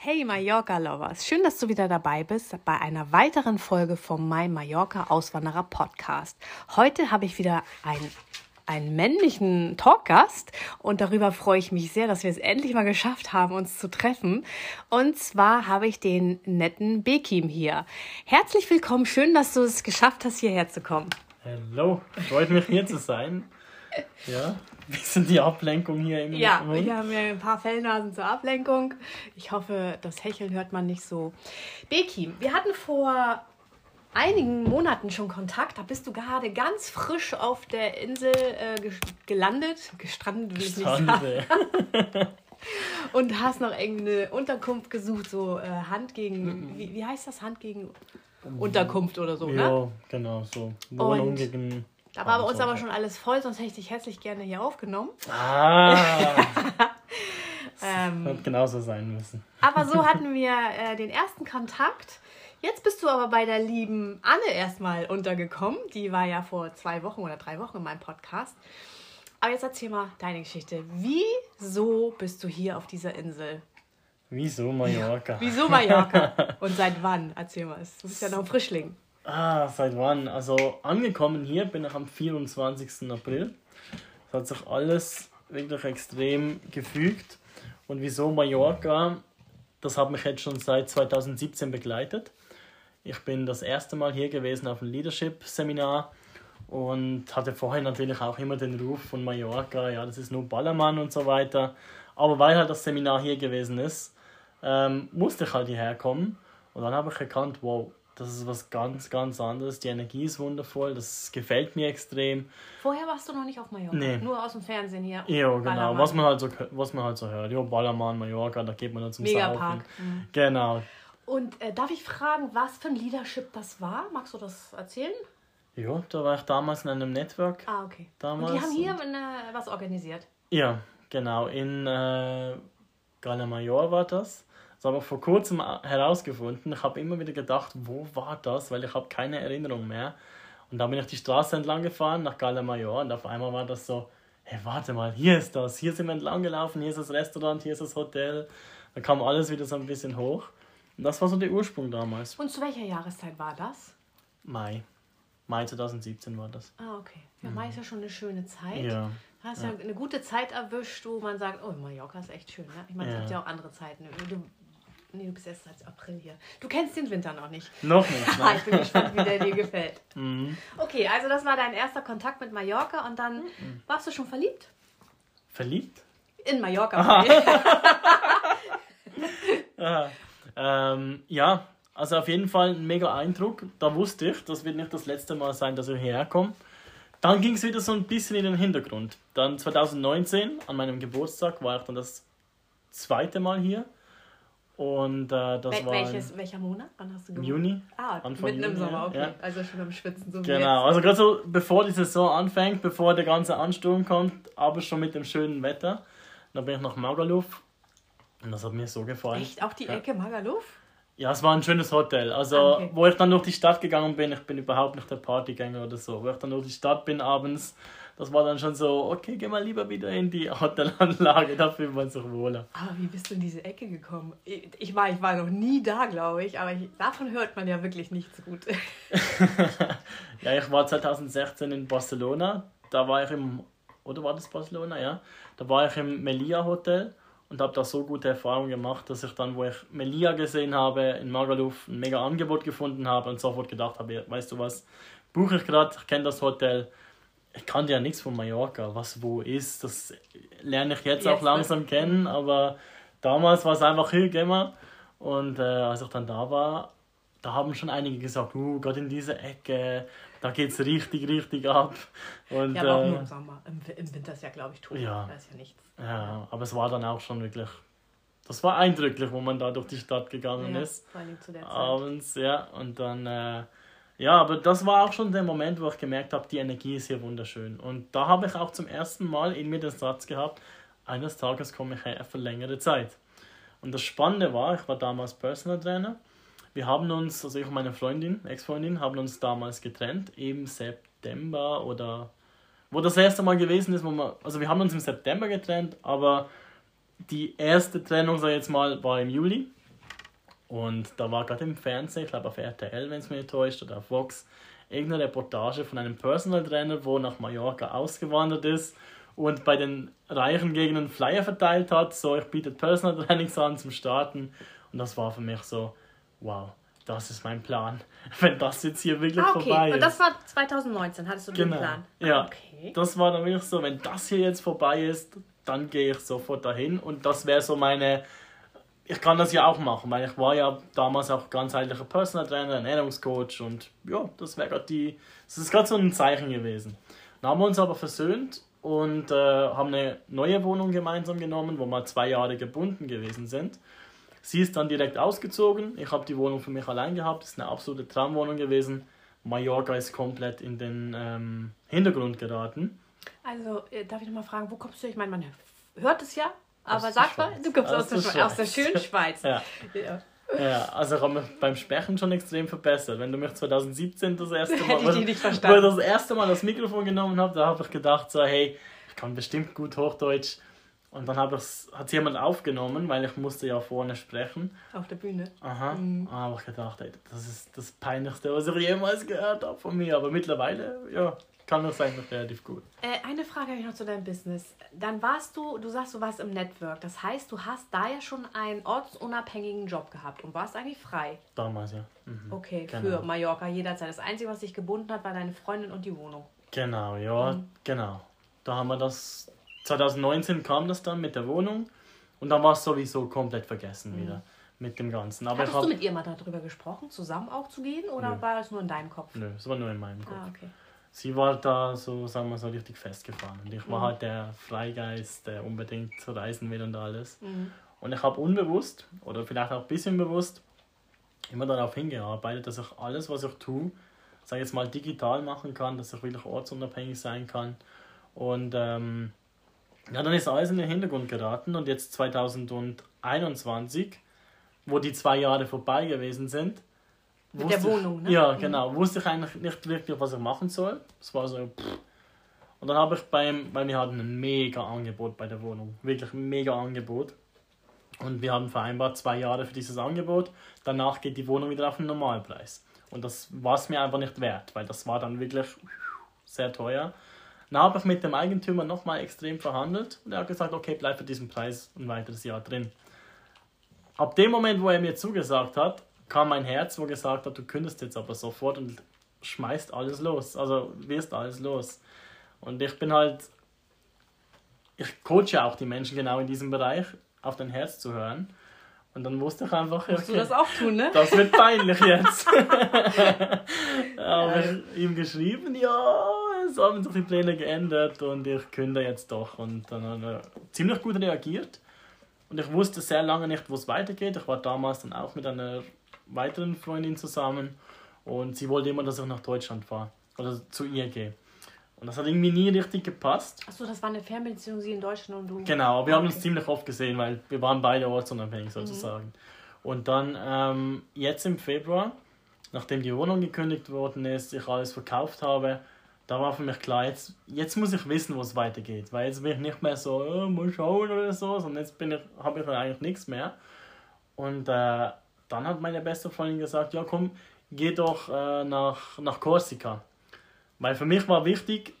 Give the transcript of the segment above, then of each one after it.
Hey Mallorca Lovers, schön, dass du wieder dabei bist bei einer weiteren Folge vom My Mallorca Auswanderer Podcast. Heute habe ich wieder einen, einen männlichen Talkgast und darüber freue ich mich sehr, dass wir es endlich mal geschafft haben, uns zu treffen. Und zwar habe ich den netten Bekim hier. Herzlich willkommen, schön, dass du es geschafft hast, hierher zu kommen. Hallo, freut mich hier zu sein. Ja, wie sind die Ablenkungen hier im Ja, wir haben ja ein paar Fellnasen zur Ablenkung. Ich hoffe, das Hecheln hört man nicht so. Bekim, wir hatten vor einigen Monaten schon Kontakt. Da bist du gerade ganz frisch auf der Insel äh, ge gelandet. Gestrandet will ich nicht sagen. Und hast noch irgendeine Unterkunft gesucht, so äh, Hand gegen, wie, wie heißt das? Hand gegen Unterkunft oder so, ne? Ja, genau, so. Wohnung Und- gegen. Da war bei uns aber schon alles voll, sonst hätte ich dich herzlich gerne hier aufgenommen. Ah! Ähm, Hat genauso sein müssen. Aber so hatten wir äh, den ersten Kontakt. Jetzt bist du aber bei der lieben Anne erstmal untergekommen. Die war ja vor zwei Wochen oder drei Wochen in meinem Podcast. Aber jetzt erzähl mal deine Geschichte. Wieso bist du hier auf dieser Insel? Wieso Mallorca? Wieso Mallorca? Und seit wann? Erzähl mal. Du bist ja noch ein Frischling. Ah, seit wann? Also angekommen hier bin ich am 24. April. Es hat sich alles wirklich extrem gefügt. Und wieso Mallorca? Das hat mich jetzt schon seit 2017 begleitet. Ich bin das erste Mal hier gewesen auf einem Leadership-Seminar und hatte vorher natürlich auch immer den Ruf von Mallorca, ja, das ist nur Ballermann und so weiter. Aber weil halt das Seminar hier gewesen ist, ähm, musste ich halt hierher kommen. Und dann habe ich erkannt, wow, das ist was ganz, ganz anderes. Die Energie ist wundervoll, das gefällt mir extrem. Vorher warst du noch nicht auf Mallorca. Nee. Nur aus dem Fernsehen hier. Ja, genau, Ballermann. was man, halt so, was man halt so hört. Ja, Ballermann, Mallorca, da geht man dann zum Megapark. Saufen. Genau. Und äh, darf ich fragen, was für ein Leadership das war? Magst du das erzählen? Ja, da war ich damals in einem Network. Ah, okay. Damals Und die haben hier eine, was organisiert. Ja, genau. In äh, Gala Major war das. Das habe ich vor kurzem herausgefunden. Ich habe immer wieder gedacht, wo war das? Weil ich habe keine Erinnerung mehr. Und dann bin ich die Straße entlang gefahren nach Gala Major und auf einmal war das so, hey, warte mal, hier ist das. Hier sind wir entlang gelaufen, hier ist das Restaurant, hier ist das Hotel. Da kam alles wieder so ein bisschen hoch. Und das war so der Ursprung damals. Und zu welcher Jahreszeit war das? Mai. Mai 2017 war das. Ah, okay. Ja, Mai ist ja schon eine schöne Zeit. Ja. Du hast ja. eine gute Zeit erwischt, wo man sagt, oh, Mallorca ist echt schön. Ne? Ich meine, es Ja. gibt ja auch andere Zeiten. Du, nee, du bist erst seit April hier. Du kennst den Winter noch nicht. Noch nicht, Ah, nein. ich bin gespannt, wie der dir gefällt. mhm. Okay, also das war dein erster Kontakt mit Mallorca und dann Mhm. warst du schon verliebt? Verliebt? In Mallorca. okay. Aha. Ähm, ja, also auf jeden Fall ein mega Eindruck. Da wusste ich, das wird nicht das letzte Mal sein, dass ich hierher komme. Dann ging es wieder so ein bisschen in den Hintergrund. Dann 2019, an meinem Geburtstag, war ich dann das zweite Mal hier. Und äh, das Wel war welches, welcher Monat? Wann hast du im gewonnen? Juni. Ah, Anfang mitten im Juni, Sommer, ja. okay. Ja. Also schon am Schwitzen, so Genau, also gerade so bevor die Saison anfängt, bevor der ganze Ansturm kommt, aber schon mit dem schönen Wetter. Dann bin ich nach Magaluf und das hat mir so gefallen. Echt? Auch die Ja. Ecke Magaluf? Ja, es war ein schönes Hotel. Also, Ah, okay. wo ich dann durch die Stadt gegangen bin, ich bin überhaupt nicht der Partygänger oder so. Wo ich dann durch die Stadt bin abends, das war dann schon so, okay, geh mal lieber wieder in die Hotelanlage, da fühlt man sich wohler. Aber wie bist du in diese Ecke gekommen? Ich, war, ich war noch nie da, glaube ich, aber ich, davon hört man ja wirklich nichts gut. Ja, ich war 2016 in Barcelona, da war ich im, oder war das Barcelona, ja? Da war ich im Melia Hotel und habe da so gute Erfahrungen gemacht, dass ich dann, wo ich Melia gesehen habe, in Magaluf ein mega Angebot gefunden habe und sofort gedacht habe, weißt du was, buche ich gerade, ich kenne das Hotel, ich kannte ja nichts von Mallorca, was wo ist, das lerne ich jetzt, Jetzt, auch langsam kennen, aber damals war es einfach, hier, geh mal. Und äh, als ich dann da war, da haben schon einige gesagt, uh, gerade in dieser Ecke, da geht's richtig, richtig ab. Und, ja, aber auch äh, nur im Sommer. Im, Im Winter ist ja, glaube ich, tot. ja. Da ist ja nichts. ja, aber es war dann auch schon wirklich das war eindrücklich, wo man da durch die Stadt gegangen Ja, ist. vor allem zu der Zeit. Abends, ja. Und dann, äh, ja, aber das war auch schon der Moment, wo ich gemerkt habe, die Energie ist hier wunderschön. Und da habe ich auch zum ersten Mal in mir den Satz gehabt, eines Tages komme ich her für längere Zeit. Und das Spannende war, ich war damals Personal Trainer. Wir haben uns, also ich und meine Freundin, Ex-Freundin, haben uns damals getrennt, im September oder wo das erste Mal gewesen ist, wo wir, also wir haben uns im September getrennt, aber die erste Trennung, sag ich jetzt mal, war im Juli. Und da war gerade im Fernsehen, ich glaube auf RTL, wenn es mir nicht täuscht, oder auf Vox, irgendeine Reportage von einem Personal Trainer, wo nach Mallorca ausgewandert ist und bei den reichen Gegenden Flyer verteilt hat, so ich biete Personal Trainings an zum Starten. Und das war für mich so, wow, das ist mein Plan. Wenn das jetzt hier wirklich Ah, okay. vorbei ist. Und das war 2019, hattest du den Genau. Plan? Ja. Okay. Das war dann wirklich so, wenn das hier jetzt vorbei ist, dann gehe ich sofort dahin und das wäre so meine. Ich kann das ja auch machen, weil ich war ja damals auch ganzheitlicher Personal Trainer, Ernährungscoach und ja, das wäre gerade die. Das ist gerade so ein Zeichen gewesen. Dann haben wir uns aber versöhnt und äh, haben eine neue Wohnung gemeinsam genommen, wo wir zwei Jahre gebunden gewesen sind. Sie ist dann direkt ausgezogen. Ich habe die Wohnung für mich allein gehabt. Das ist eine absolute Traumwohnung gewesen. Mallorca ist komplett in den ähm, Hintergrund geraten. Also, äh, darf ich noch mal fragen, wo kommst du? Ich meine, man hört es ja, aber sag mal, du kommst aus, Aus der, aus der schönen Schweiz. Ja. Ja. Ja, also ich habe mich beim Sprechen schon extrem verbessert. Wenn du mich 2017 das erste Mal, wo ich das erste Mal das Mikrofon genommen habe, da habe ich gedacht so, hey, ich kann bestimmt gut Hochdeutsch. Und dann hat jemand aufgenommen, weil ich musste ja vorne sprechen. Auf der Bühne. Aha. Mhm. Habe ich gedacht, ey, das ist das Peinlichste, was ich jemals gehört habe von mir. Aber mittlerweile, ja, kann das eigentlich relativ gut. Äh, eine Frage habe ich noch zu deinem Business. Dann warst du, du sagst, du warst im Network. Das heißt, du hast da ja schon einen ortsunabhängigen Job gehabt und warst eigentlich frei. Damals, ja. Mhm. Okay, Genau. für Mallorca jederzeit. Das Einzige, was dich gebunden hat, war deine Freundin und die Wohnung. Genau, ja, Mhm. genau. Da haben wir das. 2019 kam das dann mit der Wohnung und dann war es sowieso komplett vergessen wieder mit dem Ganzen. Aber Mhm. Hattest ich du hab, mit ihr mal darüber gesprochen, zusammen auch zu gehen oder Nö. war es nur in deinem Kopf? Nö, es war nur in meinem Kopf. Ah, okay. Sie war da so, sagen wir so, richtig festgefahren. Und ich war Mhm. halt der Freigeist, der unbedingt reisen will und alles. Mhm. Und ich habe unbewusst, oder vielleicht auch ein bisschen bewusst, immer darauf hingearbeitet, dass ich alles, was ich tue, sage jetzt mal digital machen kann, dass ich wirklich ortsunabhängig sein kann. Und ähm, ja, dann ist alles in den Hintergrund geraten und jetzt 2021, wo die zwei Jahre vorbei gewesen sind, Mit wusste der Wohnung, ne? Ja, Mhm. genau. Wusste ich eigentlich nicht wirklich, was ich machen soll. Es war so, pff. Und dann habe ich beim, weil wir hatten ein mega Angebot bei der Wohnung. Wirklich ein mega Angebot. Und wir haben vereinbart zwei Jahre für dieses Angebot. Danach geht die Wohnung wieder auf den Normalpreis. Und das war es mir einfach nicht wert, weil das war dann wirklich sehr teuer. Dann habe ich mit dem Eigentümer nochmal extrem verhandelt und er hat gesagt, okay, bleib für diesen Preis ein weiteres Jahr drin. Ab dem Moment, wo er mir zugesagt hat, kam mein Herz, wo gesagt hat, du kündigst jetzt aber sofort und schmeißt alles los. Also wirst alles los. Und ich bin halt, ich coache auch die Menschen genau in diesem Bereich, auf dein Herz zu hören. Und dann wusste ich einfach, Musst du okay, das auch tun, ne? das wird peinlich jetzt. Aber ich ihm geschrieben, ja, es haben sich die Pläne geändert und ich künde jetzt doch. Und dann hat er ziemlich gut reagiert. Und ich wusste sehr lange nicht, wo es weitergeht. Ich war damals dann auch mit einer weiteren Freundin zusammen und sie wollte immer, dass ich nach Deutschland fahre oder zu ihr gehe. Und das hat irgendwie nie richtig gepasst. Achso, das war eine Fernbeziehung, sie in Deutschland und du. Genau, wir haben uns Okay. ziemlich oft gesehen, weil wir waren beide ortsunabhängig sozusagen. Und dann ähm, jetzt im Februar, nachdem die Wohnung gekündigt worden ist, ich alles verkauft habe, da war für mich klar, jetzt, jetzt muss ich wissen, wo es weitergeht. Weil jetzt bin ich nicht mehr so, äh, mal schauen oder so, sondern jetzt bin ich, habe ich dann eigentlich nichts mehr. Und äh, dann hat meine beste Freundin gesagt, ja komm, geh doch äh, nach, nach Korsika. Weil für mich war wichtig,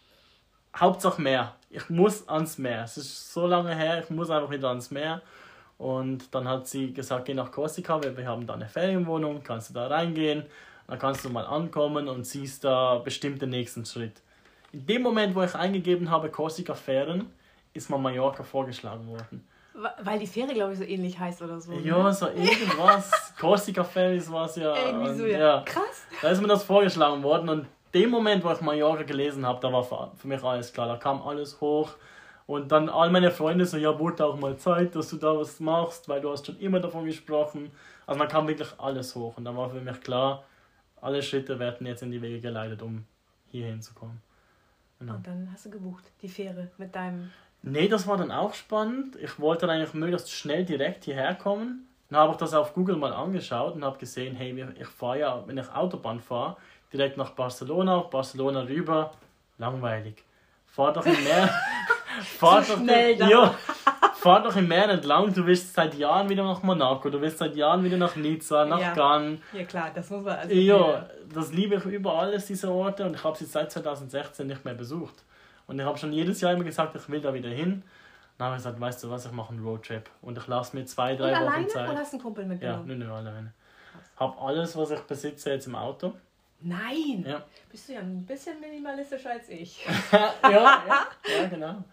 Hauptsache Meer. Ich muss ans Meer. Es ist so lange her, ich muss einfach wieder ans Meer. Und dann hat sie gesagt, geh nach Korsika, weil wir haben da eine Ferienwohnung, kannst du da reingehen, dann kannst du mal ankommen und siehst da bestimmt den nächsten Schritt. In dem Moment, wo ich eingegeben habe Korsika Fähren, ist mir Mallorca vorgeschlagen worden. Weil die Fähre, glaube ich, so ähnlich heißt oder so. ne? Ja, so irgendwas. Korsika Ferries war es ja. Irgendwie so, und ja. Krass. da ist mir das vorgeschlagen worden und dem Moment, wo ich Mallorca gelesen habe, da war für mich alles klar. Da kam alles hoch Und dann all meine Freunde so, ja, wurde auch mal Zeit, dass du da was machst, weil du hast schon immer davon gesprochen. Also man kam wirklich alles hoch und dann war für mich klar, alle Schritte werden jetzt in die Wege geleitet, um hier hinzukommen. Genau. Und dann hast du gebucht, die Fähre mit deinem... Nee, das war dann auch spannend. Ich wollte dann eigentlich möglichst schnell direkt hierher kommen. Dann habe ich das auf Google mal angeschaut und habe gesehen, hey, ich fahre ja, wenn ich Autobahn fahre, direkt nach Barcelona, Barcelona rüber, langweilig. Fahr doch im Meer. fahr, doch schnell ja, fahr doch im Meer entlang. Du willst seit Jahren wieder nach Monaco, du willst seit Jahren wieder nach Nizza, nach ja. Cannes. Ja klar, das muss man also. Ja, das liebe ich über alles, diese Orte, und ich habe sie seit 2016 nicht mehr besucht. Und ich habe schon jedes Jahr immer gesagt, ich will da wieder hin. Dann habe ich gesagt, weißt du was, ich mache einen Roadtrip. Und ich lasse mir zwei, drei und Wochen alleine, Zeit. Oder hast du einen Kumpel mitgenommen? Ja, nur, nur alleine. Habe alles, was ich besitze, jetzt im Auto. Nein! Ja. Bist du ja ein bisschen minimalistischer als ich. ja, ja, ja, genau.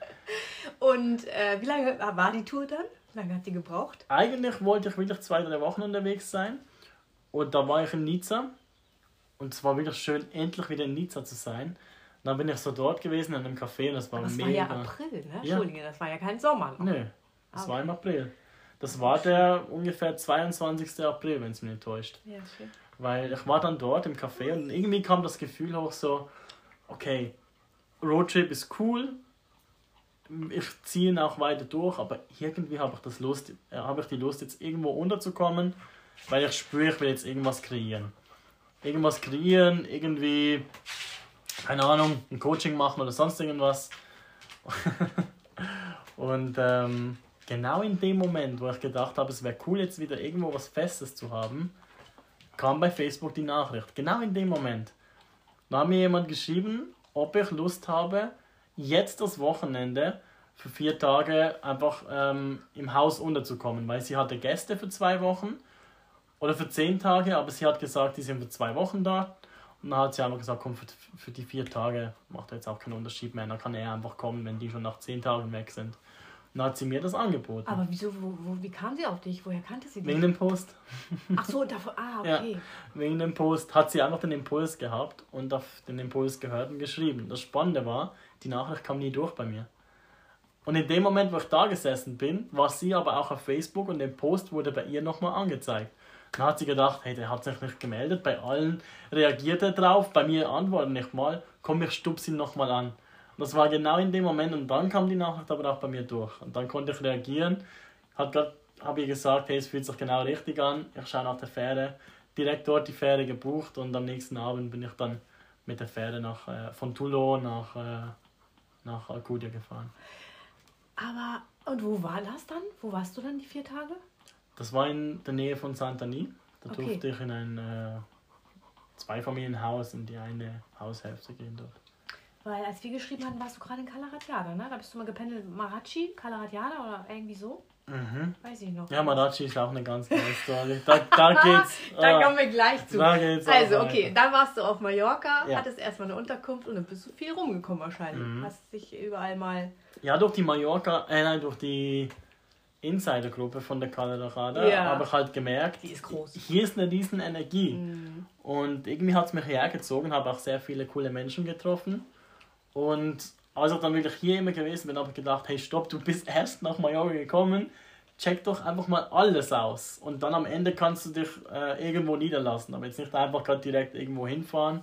Und äh, wie lange war die Tour dann? Wie lange hat die gebraucht? Eigentlich wollte ich wirklich zwei, drei Wochen unterwegs sein. Und da war ich in Nizza. Und es war wirklich schön, endlich wieder in Nizza zu sein. Dann bin ich so dort gewesen in einem Café und das war Aber mega. Das war ja April, ne? Entschuldige, das war ja kein Sommer. Noch. Nee, das okay. war im April. Das war der ungefähr 22. April, wenn es mich nicht täuscht. Ja, schön. Weil ich war dann dort im Café und irgendwie kam das Gefühl hoch so, okay, Roadtrip ist cool, ich ziehe ihn auch weiter durch, aber irgendwie habe ich das Lust, äh, habe ich die Lust jetzt irgendwo unterzukommen, weil ich spüre, ich will jetzt irgendwas kreieren. Irgendwas kreieren, irgendwie, keine Ahnung, ein Coaching machen oder sonst irgendwas. und ähm, genau in dem Moment, wo ich gedacht habe, es wäre cool, jetzt wieder irgendwo was Festes zu haben, kam bei Facebook die Nachricht. Genau in dem Moment. Da hat mir jemand geschrieben, ob ich Lust habe, jetzt das Wochenende für vier Tage einfach ähm, im Haus unterzukommen, weil sie hatte Gäste für zwei Wochen oder für zehn Tage, aber sie hat gesagt, die sind für zwei Wochen da. Und dann hat sie einfach gesagt, komm, für, für die vier Tage macht jetzt auch keinen Unterschied mehr. Dann kann er einfach kommen, wenn die schon nach zehn Tagen weg sind. Dann hat sie mir das angeboten. Aber wieso, wo, wo, wie kam sie auf dich? Woher kannte sie dich? Wegen dem Post. Ach so, davon, ah, okay. Ja, wegen dem Post hat sie einfach den Impuls gehabt und auf den Impuls gehört und geschrieben. Das Spannende war, die Nachricht kam nie durch bei mir. Und in dem Moment, wo ich da gesessen bin, war sie aber auch auf Facebook und der Post wurde bei ihr nochmal angezeigt. Dann hat sie gedacht, hey, der hat sich nicht gemeldet, bei allen reagiert er drauf, bei mir antwortet nicht mal, komm, ich stupse ihn nochmal an. Das war genau in dem Moment und dann kam die Nachricht aber auch bei mir durch. Und dann konnte ich reagieren. Hat grad, habe ich gesagt, hey, es fühlt sich genau richtig an. Ich schaue nach der Fähre. Direkt dort die Fähre gebucht und am nächsten Abend bin ich dann mit der Fähre nach, äh, von Toulon nach, äh, nach Alcudia gefahren. Aber, und wo war das dann? Wo warst du dann die vier Tage? Das war in der Nähe von Saint-Denis. Da okay. durfte ich in ein äh, Zweifamilienhaus in die eine Haushälfte gehen dort. Weil als wir geschrieben hatten, warst du gerade in Calaratiada, ne? Da bist du mal gependelt, Marachi, Calaratiada oder irgendwie so? Mhm. Weiß ich noch. Ja, Marachi ist auch eine ganz neue Story. Da, da geht's. da ah, kommen wir gleich zu. Da geht's also, okay, dann warst du auf Mallorca, ja. hattest erstmal eine Unterkunft und dann bist du viel rumgekommen wahrscheinlich. Mhm. Hast dich überall mal. Ja, durch die Mallorca, äh, nein, durch die Insidergruppe von der Calaratiada ja. habe ich halt gemerkt, ist hier ist eine riesen Energie. Mhm. Und irgendwie hat es mich hergezogen, habe auch sehr viele coole Menschen getroffen. Und als ich dann wirklich hier immer gewesen bin, habe ich gedacht, hey stopp, du bist erst nach Mallorca gekommen, check doch einfach mal alles aus. Und dann am Ende kannst du dich äh, irgendwo niederlassen, aber jetzt nicht einfach gerade direkt irgendwo hinfahren.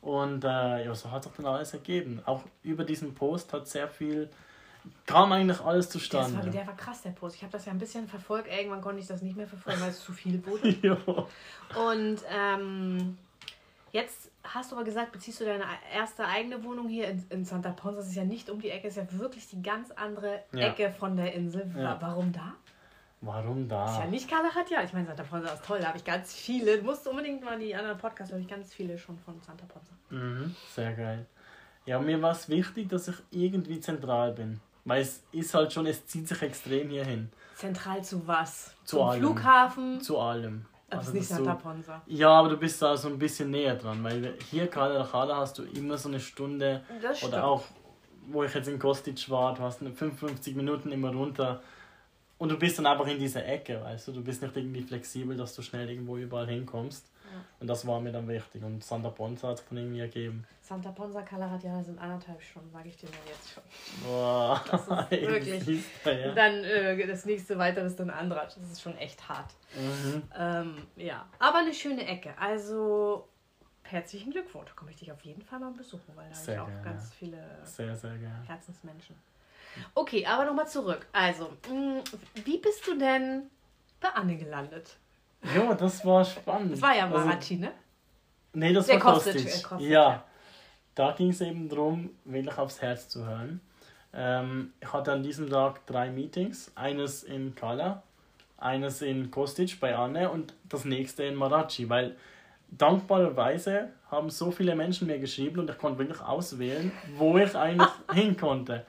Und äh, ja, so hat sich dann alles ergeben. Auch über diesen Post hat sehr viel, kam eigentlich alles zustande. War, der war krass, der Post. Ich habe das ja ein bisschen verfolgt. Irgendwann konnte ich das nicht mehr verfolgen, weil es zu viel wurde. Und ähm, Jetzt hast du aber gesagt, beziehst du deine erste eigene Wohnung hier in, in Santa Ponsa. Das ist ja nicht um die Ecke, ist ja wirklich die ganz andere ja. Ecke von der Insel. Ja. Warum da? Warum da? Ist ja nicht Kalahat, ja. Ich meine, Santa Ponsa ist toll. Da habe ich ganz viele. Du musst unbedingt mal die anderen Podcasts, habe ich ganz viele schon von Santa Ponsa. Mhm, sehr geil. Ja, mir war es wichtig, dass ich irgendwie zentral bin. Weil es ist halt schon, es zieht sich extrem hier hin. Zentral zu was? Zu Zum allem. Flughafen? Zu allem. Also das ist nicht Santa Ponsa. Ja, aber du bist da so ein bisschen näher dran, weil hier gerade nach Hala hast du immer so eine Stunde oder auch, wo ich jetzt in Kostic war, du hast 55 Minuten immer runter. und du bist dann einfach in dieser Ecke, weißt du, du bist nicht irgendwie flexibel, dass du schnell irgendwo überall hinkommst. Und das war mir dann wichtig. Und Santa Ponza hat es dann irgendwie ergeben. Santa Ponza Calaratiana sind anderthalb Stunden, sage ich dir mal jetzt schon. Boah, das ist wirklich. ja. Dann äh, das nächste weitere ist dann Andratsch. Das ist schon echt hart. Mhm. Ähm, ja, aber eine schöne Ecke. Also herzlichen Glückwunsch. Da komme ich dich auf jeden Fall mal besuchen, weil da habe ich auch gerne. ganz viele sehr, sehr Herzensmenschen. Okay, aber nochmal zurück. Also, mm, wie bist du denn bei Anne gelandet? Ja, das war spannend. Das war ja Marathi, also, ne? Nee, das Der war Kostic. Kostic. Ja, da ging es eben darum, wirklich aufs Herz zu hören. Ähm, ich hatte an diesem Tag drei Meetings. Eines in Kala, eines in Kostic bei Anne und das nächste in Marathi, weil dankbarerweise haben so viele Menschen mir geschrieben und ich konnte wirklich auswählen, wo ich eigentlich hin konnte.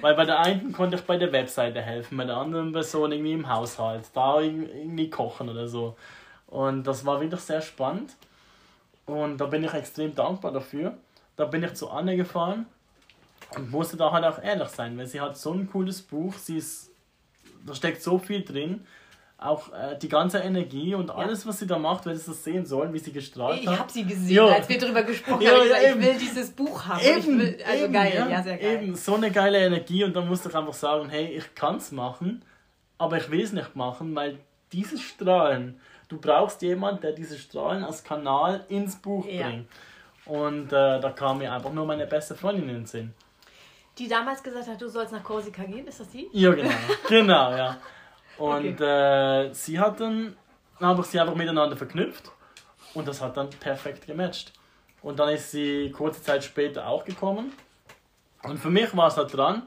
Weil bei der einen konnte ich bei der Webseite helfen, bei der anderen Person irgendwie im Haushalt, da irgendwie kochen oder so. Und das war wirklich sehr spannend. Und da bin ich extrem dankbar dafür. Da bin ich zu Anne gefahren und musste da halt auch ehrlich sein, weil sie hat so ein cooles Buch, sie ist, da steckt so viel drin auch äh, die ganze Energie und alles, was sie da macht, wenn sie das sehen sollen, wie sie gestrahlt ich hat. Ich habe sie gesehen, ja. als wir darüber gesprochen ja, haben. Ja, ich, will dieses Buch haben. Eben, will, also eben, geil, ja, sehr geil. Eben, so eine geile Energie und dann musste ich einfach sagen, hey, ich kann es machen, aber ich will es nicht machen, weil dieses Strahlen, du brauchst jemanden, der diese Strahlen als Kanal ins Buch bringt. Und äh, da kam mir einfach nur meine beste Freundin in den Sinn. Die damals gesagt hat, du sollst nach Korsika gehen, ist das die? Ja, genau. genau, ja. Und okay. äh, sie hat dann, habe ich sie einfach miteinander verknüpft und das hat dann perfekt gematcht. Und dann ist sie kurze Zeit später auch gekommen. Und für mich war es halt dran,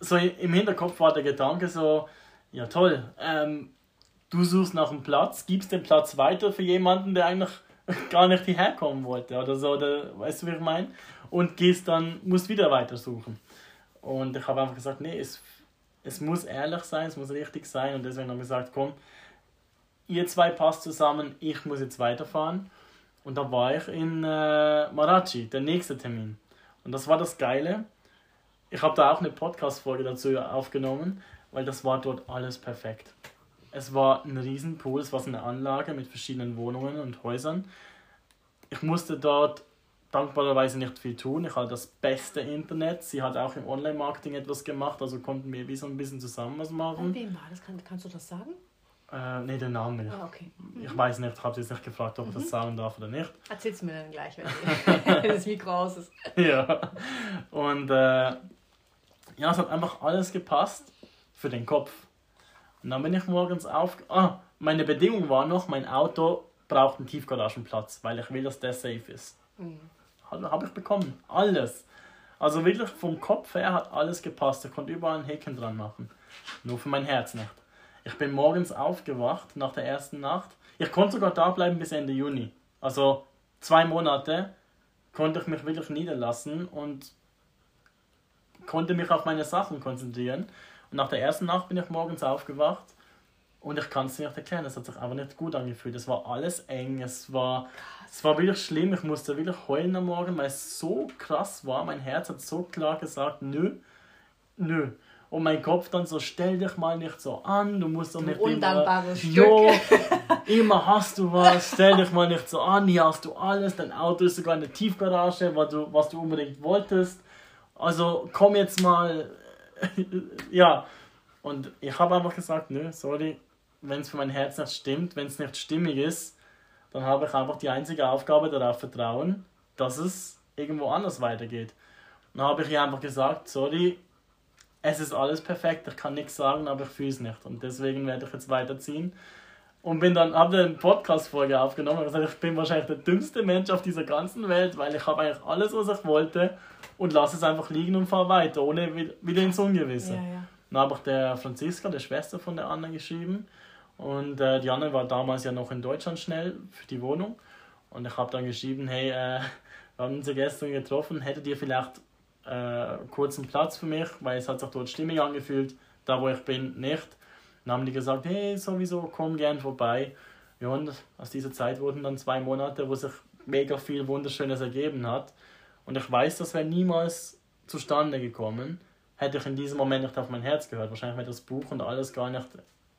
so im Hinterkopf war der Gedanke so, ja toll, ähm, du suchst nach einem Platz, gibst den Platz weiter für jemanden, der eigentlich gar nicht hierher kommen wollte oder so, oder, weißt du, wie ich meine? Und gehst dann, musst wieder weitersuchen. Und ich habe einfach gesagt, nee, es es muss ehrlich sein, es muss richtig sein und deswegen haben wir gesagt, komm, ihr zwei passt zusammen, ich muss jetzt weiterfahren. Und da war ich in äh, Marachi, der nächste Termin. Und das war das Geile. Ich habe da auch eine Podcast-Folge dazu aufgenommen, weil das war dort alles perfekt. Es war ein Riesenpool, es war eine Anlage mit verschiedenen Wohnungen und Häusern. Ich musste dort dankbarerweise nicht viel tun. Ich hatte das beste Internet. Sie hat auch im Online-Marketing etwas gemacht, also konnten wir wie so ein bisschen zusammen was machen. Und wem war das? Kann, kannst du das sagen? Äh, nee, den Namen nicht. Ah, okay. Mhm. Ich weiß nicht, ich habe sie jetzt nicht gefragt, ob ich das mhm. sagen darf oder nicht. Erzähl's mir dann gleich, wenn das Mikro aus ist. ja. Und äh, ja, es hat einfach alles gepasst für den Kopf. Und dann bin ich morgens auf. Ah, meine Bedingung war noch, mein Auto braucht einen Tiefgaragenplatz, weil ich will, dass der safe ist. Mhm habe ich bekommen. Alles. Also wirklich vom Kopf her hat alles gepasst. Ich konnte überall einen Häkchen dran machen. Nur für mein Herz nicht. Ich bin morgens aufgewacht nach der ersten Nacht. Ich konnte sogar da bleiben bis Ende Juni. Also zwei Monate konnte ich mich wirklich niederlassen und konnte mich auf meine Sachen konzentrieren. Und nach der ersten Nacht bin ich morgens aufgewacht und ich kann es nicht erklären, es hat sich einfach nicht gut angefühlt. Es war alles eng, es war, es war wirklich schlimm. Ich musste wirklich heulen am Morgen, weil es so krass war. Mein Herz hat so klar gesagt, nö, nö. Und mein Kopf dann so, stell dich mal nicht so an, du musst doch nicht immer... Jo, immer hast du was, stell dich mal nicht so an, hier hast du alles, dein Auto ist sogar in der Tiefgarage, was du, was du unbedingt wolltest. Also komm jetzt mal, ja. Und ich habe einfach gesagt, nö, sorry, wenn es für mein Herz nicht stimmt, wenn es nicht stimmig ist, dann habe ich einfach die einzige Aufgabe darauf vertrauen, dass es irgendwo anders weitergeht. Dann habe ich ihr einfach gesagt, sorry, es ist alles perfekt, ich kann nichts sagen, aber ich fühle es nicht. Und deswegen werde ich jetzt weiterziehen. Und bin dann, habe eine Podcast-Folge aufgenommen und gesagt, ich bin wahrscheinlich der dümmste Mensch auf dieser ganzen Welt, weil ich habe eigentlich alles, was ich wollte und lasse es einfach liegen und fahre weiter, ohne wieder ins Ungewisse. Ja, ja. Dann habe ich der Franziska, der Schwester von der Anna, geschrieben und äh, die Anne war damals ja noch in Deutschland schnell für die Wohnung. Und ich habe dann geschrieben, hey, äh, wir haben uns ja gestern getroffen, hättet ihr vielleicht äh, kurz einen Platz für mich, weil es hat sich dort stimmig angefühlt, da wo ich bin, nicht. Dann haben die gesagt, hey, sowieso, komm gern vorbei. Ja, und aus dieser Zeit wurden dann zwei Monate, wo sich mega viel Wunderschönes ergeben hat. Und ich weiß, das wäre niemals zustande gekommen, hätte ich in diesem Moment nicht auf mein Herz gehört. Wahrscheinlich wäre das Buch und alles gar nicht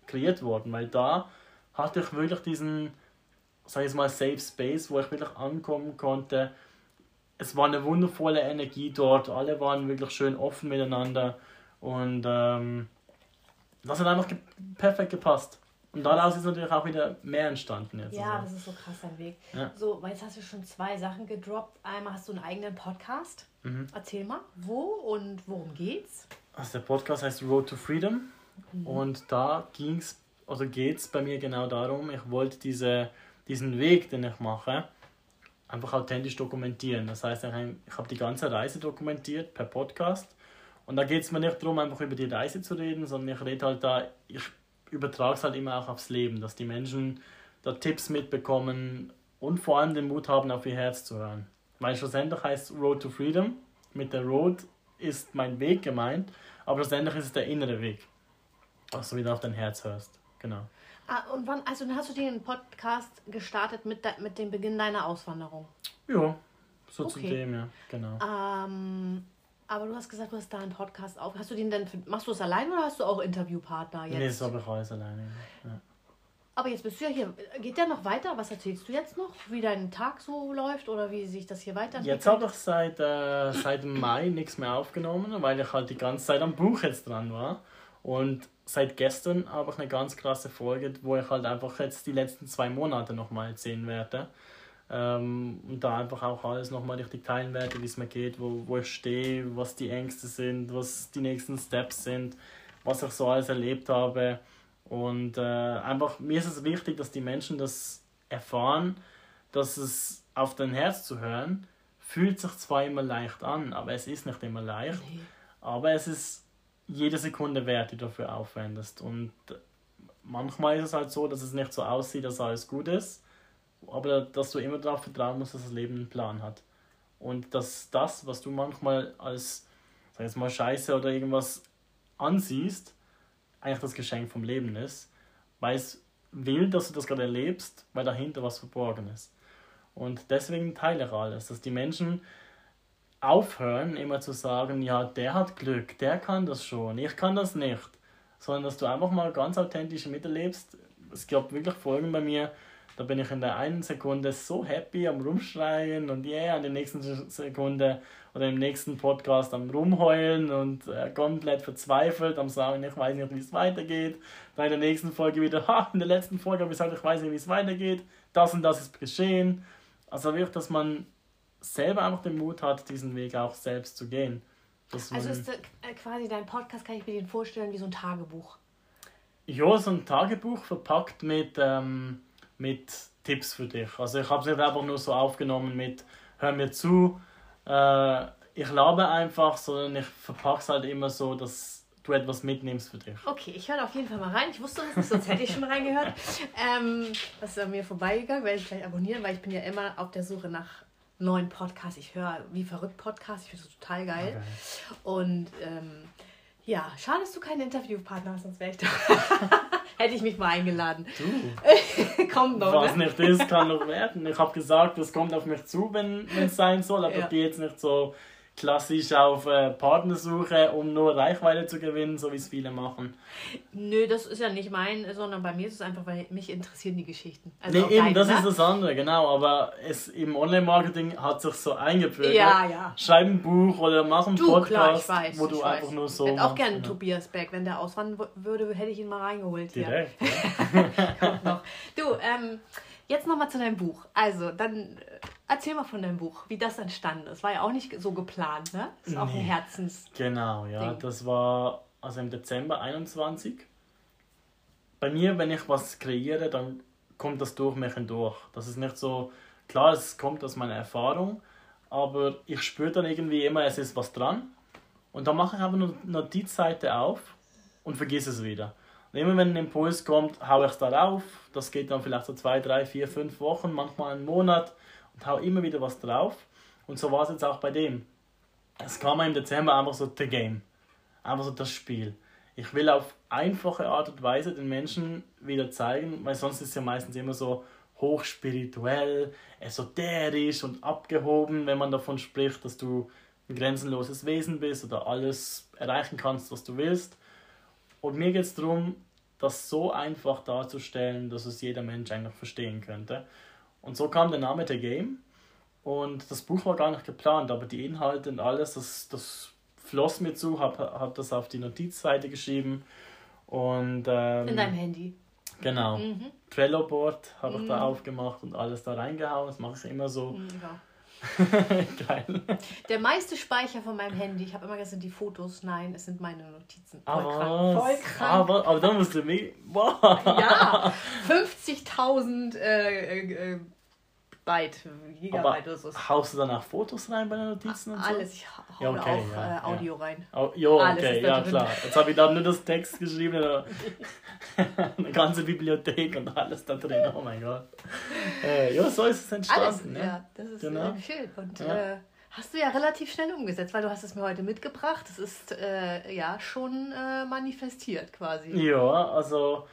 kreiert worden, weil da hatte ich wirklich diesen, sag ich mal, Safe Space, wo ich wirklich ankommen konnte. Es war eine wundervolle Energie dort, alle waren wirklich schön offen miteinander und ähm, das hat einfach ge perfekt gepasst. Und daraus ist natürlich auch wieder mehr entstanden jetzt. Ja, also. das ist so krass dein Weg. Ja. So, jetzt hast du schon zwei Sachen gedroppt. Einmal hast du einen eigenen Podcast. Mhm. Erzähl mal, wo und worum geht's? Also der Podcast heißt Road to Freedom. Mhm. Und da ging's oder geht es bei mir genau darum, ich wollte diese, diesen Weg, den ich mache, einfach authentisch dokumentieren. Das heißt, ich habe die ganze Reise dokumentiert per Podcast. Und da geht es mir nicht darum, einfach über die Reise zu reden, sondern ich rede halt da, ich übertrage es halt immer auch aufs Leben, dass die Menschen da Tipps mitbekommen und vor allem den Mut haben, auf ihr Herz zu hören. Weil schlussendlich heißt Road to Freedom, mit der Road ist mein Weg gemeint, aber schlussendlich ist es der innere Weg, dass du wieder auf dein Herz hörst. Genau. Ah, und wann, also dann hast du den Podcast gestartet mit, de, mit dem Beginn deiner Auswanderung? Ja, so okay. zu dem, ja, genau. Ähm, aber du hast gesagt, du hast da einen Podcast auf. Hast du den denn, für, machst du es allein oder hast du auch Interviewpartner jetzt? Nee, das habe ich alles alleine. Ja. Aber jetzt bist du ja hier. Geht der noch weiter? Was erzählst du jetzt noch? Wie dein Tag so läuft oder wie sich das hier weiterentwickelt? Jetzt habe ich seit, äh, seit Mai nichts mehr aufgenommen, weil ich halt die ganze Zeit am Buch jetzt dran war. Und seit gestern habe ich eine ganz krasse Folge, wo ich halt einfach jetzt die letzten zwei Monate nochmal erzählen werde. Ähm, und da einfach auch alles nochmal richtig teilen werde, wie es mir geht, wo, wo ich stehe, was die Ängste sind, was die nächsten Steps sind, was ich so alles erlebt habe. Und äh, einfach, mir ist es wichtig, dass die Menschen das erfahren, dass es auf dein Herz zu hören, fühlt sich zwar immer leicht an, aber es ist nicht immer leicht. Nee. Aber es ist jede Sekunde wert, die du dafür aufwendest. Und manchmal ist es halt so, dass es nicht so aussieht, dass alles gut ist, aber dass du immer darauf vertrauen musst, dass das Leben einen Plan hat. Und dass das, was du manchmal als, sag jetzt mal, Scheiße oder irgendwas ansiehst, eigentlich das Geschenk vom Leben ist, weil es will, dass du das gerade erlebst, weil dahinter was verborgen ist. Und deswegen teile ich alles, dass die Menschen aufhören, immer zu sagen, ja, der hat Glück, der kann das schon, ich kann das nicht. Sondern dass du einfach mal ganz authentisch miterlebst. Es gab wirklich Folgen bei mir, da bin ich in der einen Sekunde so happy am Rumschreien und yeah, in der nächsten Sekunde oder im nächsten Podcast am Rumheulen und äh, komplett verzweifelt, am sagen, ich weiß nicht, wie es weitergeht. Dann in der nächsten Folge wieder, ha, in der letzten Folge habe ich gesagt, ich weiß nicht, wie es weitergeht. Das und das ist geschehen. Also wirklich, dass man selber einfach den Mut hat, diesen Weg auch selbst zu gehen. also ist äh, quasi dein Podcast, kann ich mir den vorstellen, wie so ein Tagebuch? Ja, so ein Tagebuch verpackt mit, ähm, mit Tipps für dich. Also ich habe es nicht einfach nur so aufgenommen mit Hör mir zu, äh, ich labe einfach, sondern ich verpacke es halt immer so, dass du etwas mitnimmst für dich. Okay, ich höre auf jeden Fall mal rein. Ich wusste das nicht, sonst hätte ich schon reingehört. Ähm, das ist an mir vorbeigegangen, werde ich gleich abonnieren, weil ich bin ja immer auf der Suche nach neuen Podcast. Ich höre wie verrückt Podcast. Ich finde das total geil. Okay. Und ähm, ja, schade, dass du keinen Interviewpartner hast, sonst wäre ich doch. Hätte ich mich mal eingeladen. Du. kommt noch. Was ne? nicht ist, kann noch werden. Ich habe gesagt, das kommt auf mich zu, wenn es sein soll, aber ja. ich gehe jetzt nicht so klassisch auf äh, Partnersuche, um nur Reichweite zu gewinnen, so wie es viele machen. Nö, das ist ja nicht mein, sondern bei mir ist es einfach, weil mich interessieren die Geschichten. Also nee, eben, deine, das ne? ist das andere, genau. Aber es im Online-Marketing hat sich so eingebürgert. Ja, ja. Schreib ein Buch oder mach einen du, Podcast, klar, weiß, wo du weiß. einfach nur so. Ich hätte auch gerne genau. Tobias Beck. Wenn der auswandern würde, hätte ich ihn mal reingeholt. Direkt. Ja. Kommt noch. Du, ähm, jetzt nochmal zu deinem Buch. Also, dann Erzähl mal von deinem Buch, wie das entstanden ist. War ja auch nicht so geplant, ne? Ist nee. auch ein Herzens. Genau, ja. Ding. Das war also im Dezember 21. Bei mir, wenn ich was kreiere, dann kommt das durch mich hindurch. Das ist nicht so, klar, es kommt aus meiner Erfahrung, aber ich spüre dann irgendwie immer, es ist was dran. Und dann mache ich einfach eine Notizseite auf und vergesse es wieder. Und immer wenn ein Impuls kommt, haue ich es da drauf. Das geht dann vielleicht so zwei, drei, vier, fünf Wochen, manchmal einen Monat und hau immer wieder was drauf. Und so war es jetzt auch bei dem. Es kam im Dezember einfach so The Game. Einfach so das Spiel. Ich will auf einfache Art und Weise den Menschen wieder zeigen, weil sonst ist es ja meistens immer so hochspirituell, esoterisch und abgehoben, wenn man davon spricht, dass du ein grenzenloses Wesen bist oder alles erreichen kannst, was du willst. Und mir geht es darum, das so einfach darzustellen, dass es jeder Mensch eigentlich verstehen könnte. Und so kam der Name der Game. Und das Buch war gar nicht geplant, aber die Inhalte und alles, das, das floss mir zu, habe hab das auf die Notizseite geschrieben. Und, ähm, In deinem Handy. Genau. Mhm. Trello-Board habe ich Mhm. da aufgemacht und alles da reingehauen. Das mache ich immer so. Mhm, ja. Geil. Der meiste Speicher von meinem Handy, ich habe immer gesagt, die Fotos, nein, es sind meine Notizen. Voll Aber, krank. Voll krank. aber, aber dann musst du mich. Wow. Ja, 50.000 äh, äh, äh, Byte, Gigabyte oder so. haust du dann auch Fotos rein bei den Notizen und so? Alles, ich hau Ja, okay, auch ja, äh, Audio rein. Oh, jo, Alles okay, ja drin. klar. Jetzt habe ich dann nur das Text geschrieben, eine, eine ganze Bibliothek und alles da drin. Oh mein Gott. Äh, ja, so ist es entstanden. Alles, ne? ja, das ist Genau. äh, schön. Und Ja. äh, hast du ja relativ schnell umgesetzt, weil du hast es mir heute mitgebracht. Es ist äh, ja schon äh, manifestiert quasi. Ja, also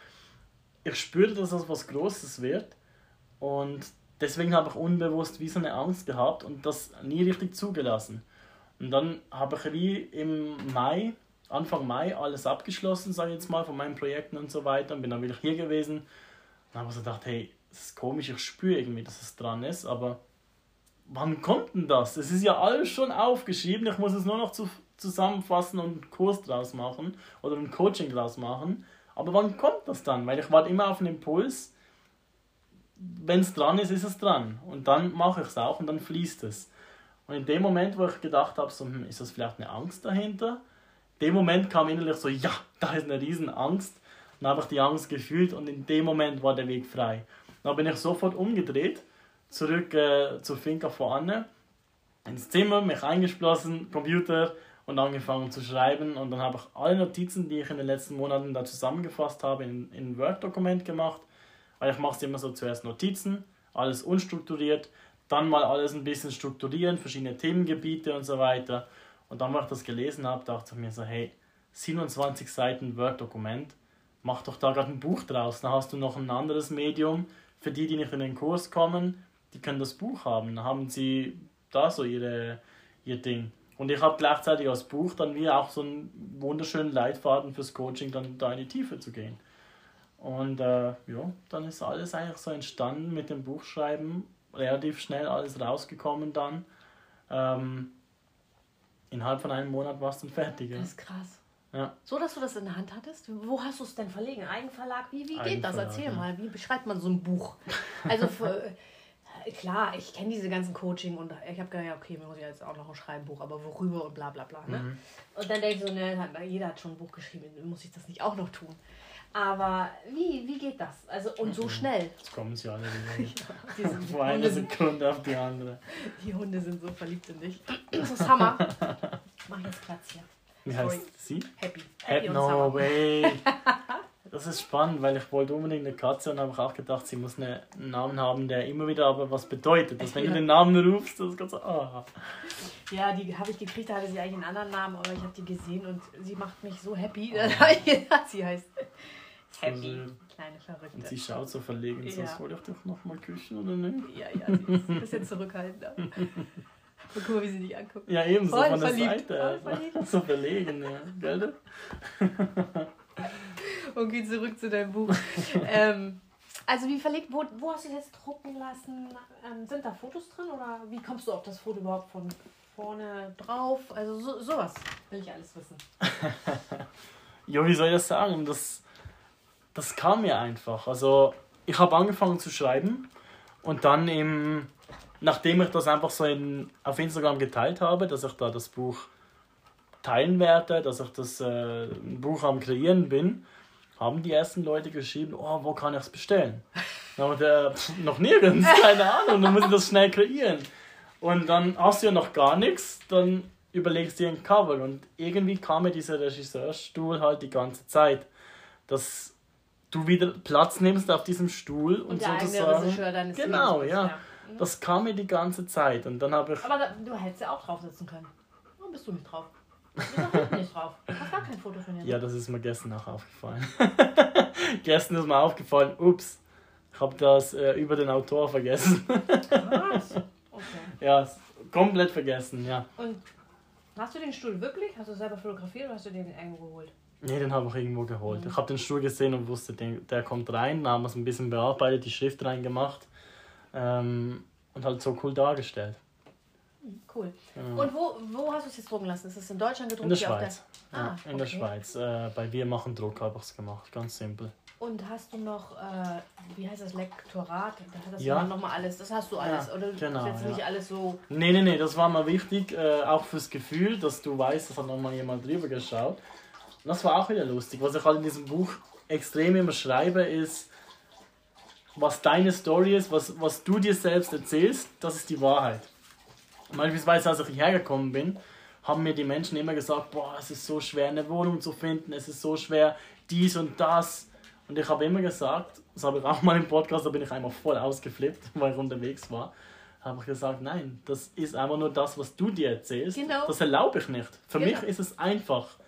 ich spürte, dass das was Großes wird und deswegen habe ich unbewusst wie so eine Angst gehabt und das nie richtig zugelassen. Und dann habe ich wie im Mai, Anfang Mai, alles abgeschlossen, sage ich jetzt mal, von meinen Projekten und so weiter und bin dann wieder hier gewesen und habe so gedacht, hey, das ist komisch, ich spüre irgendwie, dass es dran ist, aber wann kommt denn das? Es ist ja alles schon aufgeschrieben, ich muss es nur noch zu, zusammenfassen und einen Kurs draus machen oder ein Coaching draus machen. Aber wann kommt das dann? Weil ich warte immer auf einen Impuls. Wenn es dran ist, ist es dran. Und dann mache ich es auch und dann fließt es. Und in dem Moment, wo ich gedacht habe, so, hm, ist das vielleicht eine Angst dahinter? In dem Moment kam innerlich so, ja, da ist eine riesen Angst. Dann habe ich die Angst gefühlt und in dem Moment war der Weg frei. Dann bin ich sofort umgedreht, zurück äh, zur Finca vorne, ins Zimmer, mich eingeschlossen, Computer und angefangen zu schreiben. Und dann habe ich alle Notizen, die ich in den letzten Monaten da zusammengefasst habe, in, in ein Word-Dokument gemacht. Weil ich mache es immer so zuerst Notizen, alles unstrukturiert, dann mal alles ein bisschen strukturieren, verschiedene Themengebiete und so weiter. Und dann, als ich das gelesen habe, dachte ich mir so, hey, 27 Seiten Word-Dokument, mach doch da gerade ein Buch draus. Dann hast du noch ein anderes Medium. Für die, die nicht in den Kurs kommen, die können das Buch haben. Dann haben sie da so ihre, ihr Ding. Und ich habe gleichzeitig als Buch dann wie auch so einen wunderschönen Leitfaden fürs Coaching, dann da in die Tiefe zu gehen. Und äh, ja, dann ist alles eigentlich so entstanden mit dem Buchschreiben, relativ schnell alles rausgekommen dann. Ähm, innerhalb von einem Monat war es dann fertig. Ja. Das ist krass. Ja. So, dass du das in der Hand hattest? Wo hast du es denn verlegen? Eigenverlag? Wie, wie geht das? Erzähl ja. mal. Wie beschreibt man so ein Buch? Also, für, äh, klar, ich kenne diese ganzen Coaching und ich habe gedacht, ja, okay, mir muss ich jetzt auch noch ein Schreibenbuch, aber worüber und bla bla bla. Ne? Mhm. Und dann denke ich so, ne, jeder hat schon ein Buch geschrieben, muss ich das nicht auch noch tun? Aber wie, wie geht das? Also, und Mhm. so schnell. Jetzt kommen sie alle wieder. Die, sind, Von einer Sekunde auf die andere. die Hunde sind so verliebt in dich. Das ist Hammer. Mach jetzt Platz hier. Wie Sorry. heißt sie? Happy. Happy no Summer. way. Das ist spannend, weil ich wollte unbedingt eine Katze und habe auch gedacht, sie muss eine- einen Namen haben, der immer wieder aber was bedeutet. Dass wenn du Ja. den Namen rufst, das ist ganz so, ah. Ja, die habe ich gekriegt, da hatte sie eigentlich einen anderen Namen, aber ich habe die gesehen und sie macht mich so happy. Oh. Da habe ich gedacht, sie heißt Happy. Kleine Verrückte. Und sie schaut so verlegen, Ja. soll ich doch noch mal küssen oder nicht? ja, ja, sie ist ein bisschen zurückhaltender. Und guck mal, wie sie dich anguckt. Ja, eben, so von der verliebt, Seite. voll verliebt. So verlegen, ja. Gell? Okay, zurück zu deinem Buch. ähm, also wie verlegt, wo, wo hast du das jetzt drucken lassen? Ähm, sind da Fotos drin oder wie kommst du auf das Foto überhaupt von vorne drauf? Also so, sowas will ich alles wissen. Ja, wie soll ich das sagen? Das, das kam mir einfach. Also, ich habe angefangen zu schreiben und dann eben, nachdem ich das einfach so in, auf Instagram geteilt habe, dass ich da das Buch teilen werde, dass ich das äh, Buch am Kreieren bin, haben die ersten Leute geschrieben, oh, wo kann ich es bestellen? Ich, äh, pff, noch nirgends, keine Ahnung, dann muss ich das schnell kreieren. Und dann hast du ja noch gar nichts, dann überlegst du dir ein Cover. Und irgendwie kam mir dieser Regisseurstuhl halt die ganze Zeit, dass du wieder Platz nimmst auf diesem Stuhl und, Und der sozusagen. Regisseur deines Genau, Lebens. ja. Das kam mir die ganze Zeit. Und dann habe ich. Aber da, du hättest ja auch draufsetzen können. Warum bist du nicht drauf? Du bist auch nicht drauf. Du hast gar kein Foto von dir. Ja, das ist mir gestern auch aufgefallen. gestern ist mir aufgefallen, ups, ich habe das äh, über den Autor vergessen. Was? Okay. ja, komplett vergessen, ja. Und hast du den Stuhl wirklich? Hast du selber fotografiert oder hast du den irgendwo geholt? Nee, den habe ich irgendwo geholt. Mhm. Ich habe den Stuhl gesehen und wusste, der, der kommt rein. Dann haben wir es ein bisschen bearbeitet, die Schrift reingemacht ähm, und halt so cool dargestellt. Cool. Ja. Und wo, wo hast du es jetzt drucken lassen? Ist es in Deutschland gedruckt? In der Schweiz. Der... Ah, ja, in okay. der Schweiz. Äh, bei Wir machen Druck habe ich es gemacht. Ganz simpel. Und hast du noch, äh, wie heißt das, Lektorat? Da hast ja. du nochmal alles, das hast du alles, ja, oder? Genau, das ist nicht alles so... Nee, nee, nee, das war mal wichtig, äh, auch fürs Gefühl, dass du weißt, dass hat nochmal jemand drüber geschaut. Und das war auch wieder lustig. Was ich halt in diesem Buch extrem immer schreibe, ist, was deine Story ist, was, was du dir selbst erzählst, das ist die Wahrheit. Beispielsweise, als ich hierher gekommen bin, haben mir die Menschen immer gesagt, boah, es ist so schwer, eine Wohnung zu finden, es ist so schwer, dies und das. Und ich habe immer gesagt, das habe ich auch mal im Podcast, da bin ich einmal voll ausgeflippt, weil ich unterwegs war, habe ich gesagt, nein, das ist einfach nur das, was du dir erzählst. Genau. Das erlaube ich nicht. Für genau. mich ist es einfach.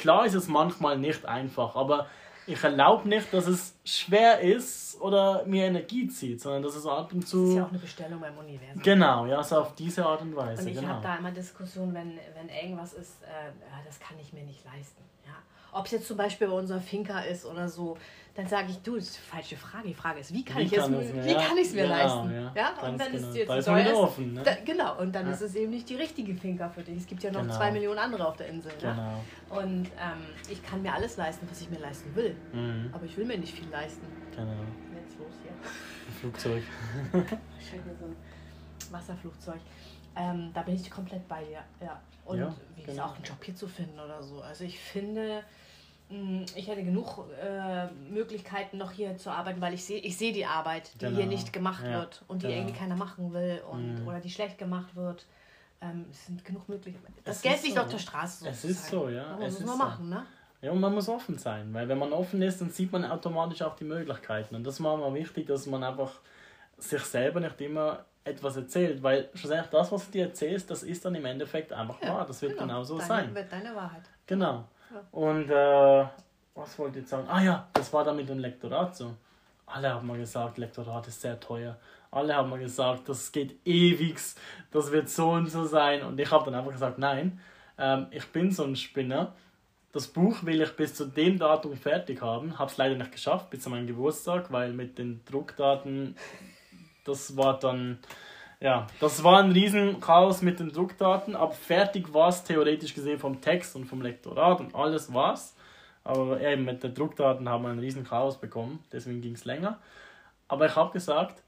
Klar ist es manchmal nicht einfach, aber ich erlaube nicht, dass es schwer ist oder mir Energie zieht, sondern dass es ab und zu. Das ist ja auch eine Bestellung beim Universum. Genau, ja, so auf diese Art und Weise. Und ich genau. habe da immer Diskussionen, wenn, wenn irgendwas ist, äh, das kann ich mir nicht leisten. Ja? Ob es jetzt zum Beispiel bei unserer Finca ist oder so, dann sage ich, du, das ist eine falsche Frage. Die Frage ist, wie kann wie ich kann es, mir, wie kann es mir genau, leisten? Ja, ja? Und dann genau. ist es jetzt da ist offen, ne? da, Genau, und dann ja. ist es eben nicht die richtige Finca für dich. Es gibt ja noch genau. zwei Millionen andere auf der Insel. Genau. Ja? Und ähm, ich kann mir alles leisten, was ich mir leisten will. Mhm. Aber ich will mir nicht viel leisten. Genau. Jetzt los hier. Ein Flugzeug. hier so ein Wasserflugzeug. Ähm, da bin ich komplett bei dir. Ja. Und ja, wie genau. gesagt, auch einen Job hier zu finden oder so. Also ich finde, hm, ich hätte genug äh, Möglichkeiten noch hier zu arbeiten, weil ich sehe ich seh die Arbeit, die genau. hier nicht gemacht ja. wird und die genau. irgendwie keiner machen will und, mhm. oder die schlecht gemacht wird. Ähm, es sind genug Möglichkeiten. Das es Geld liegt so. auf der Straße. Sozusagen. Es ist so, ja. Aber es muss man machen, ne? Ja, und man muss offen sein, weil wenn man offen ist, dann sieht man automatisch auch die Möglichkeiten. Und das ist mir wichtig, dass man einfach sich selber nicht immer etwas erzählt, weil schlussendlich das, was du dir erzählst, das ist dann im Endeffekt einfach ja, wahr. Das wird genau, genau so deine, sein. Wird deine Wahrheit. Genau. Und äh, was wollte ich jetzt sagen? Ah ja, das war dann mit dem Lektorat so. Alle haben mal gesagt, Lektorat ist sehr teuer. Alle haben mal gesagt, das geht ewig, das wird so und so sein. Und ich habe dann einfach gesagt, nein, ähm, ich bin so ein Spinner. Das Buch will ich bis zu dem Datum fertig haben. Habe es leider nicht geschafft, bis zu meinem Geburtstag, weil mit den Druckdaten, das war dann, ja, das war ein riesen Chaos mit den Druckdaten. Aber fertig war es theoretisch gesehen vom Text und vom Lektorat und alles war's. Aber eben mit den Druckdaten haben wir einen riesen Chaos bekommen, deswegen ging es länger. Aber ich habe gesagt,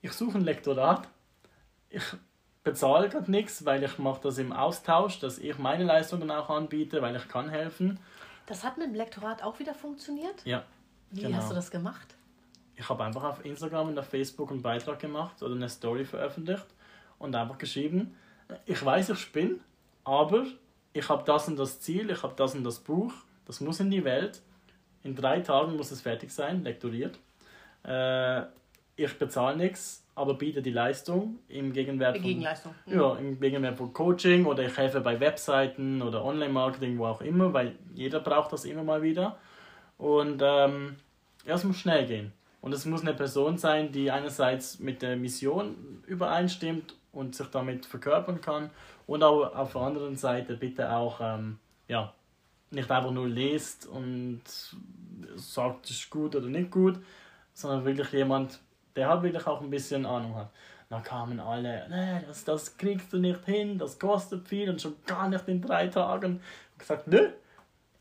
ich suche ein Lektorat. Ich bezahle gerade nichts, weil ich mache das im Austausch, dass ich meine Leistungen auch anbiete, weil ich kann helfen. Das hat mit dem Lektorat auch wieder funktioniert? Ja. Wie genau. hast du das gemacht? Ich habe einfach auf Instagram und auf Facebook einen Beitrag gemacht oder eine Story veröffentlicht und einfach geschrieben, ich weiß, ich spinne, aber ich habe das und das Ziel, ich habe das und das Buch das muss in die Welt. In drei Tagen muss es fertig sein, lektoriert. Äh, ich bezahle nichts, aber biete die Leistung im Gegenwert von, Gegenleistung. Mhm. Ja, im Gegenwert von Coaching oder ich helfe bei Webseiten oder Online-Marketing, wo auch immer, weil jeder braucht das immer mal wieder. Und ähm, ja, es muss schnell gehen. Und es muss eine Person sein, die einerseits mit der Mission übereinstimmt und sich damit verkörpern kann und auch auf der anderen Seite bitte auch ähm, ja, nicht einfach nur liest und sagt, es ist gut oder nicht gut, sondern wirklich jemand, der halt wirklich auch ein bisschen Ahnung hat. Dann kamen alle, nee, das, das kriegst du nicht hin, das kostet viel und schon gar nicht in drei Tagen. Ich gesagt, nö,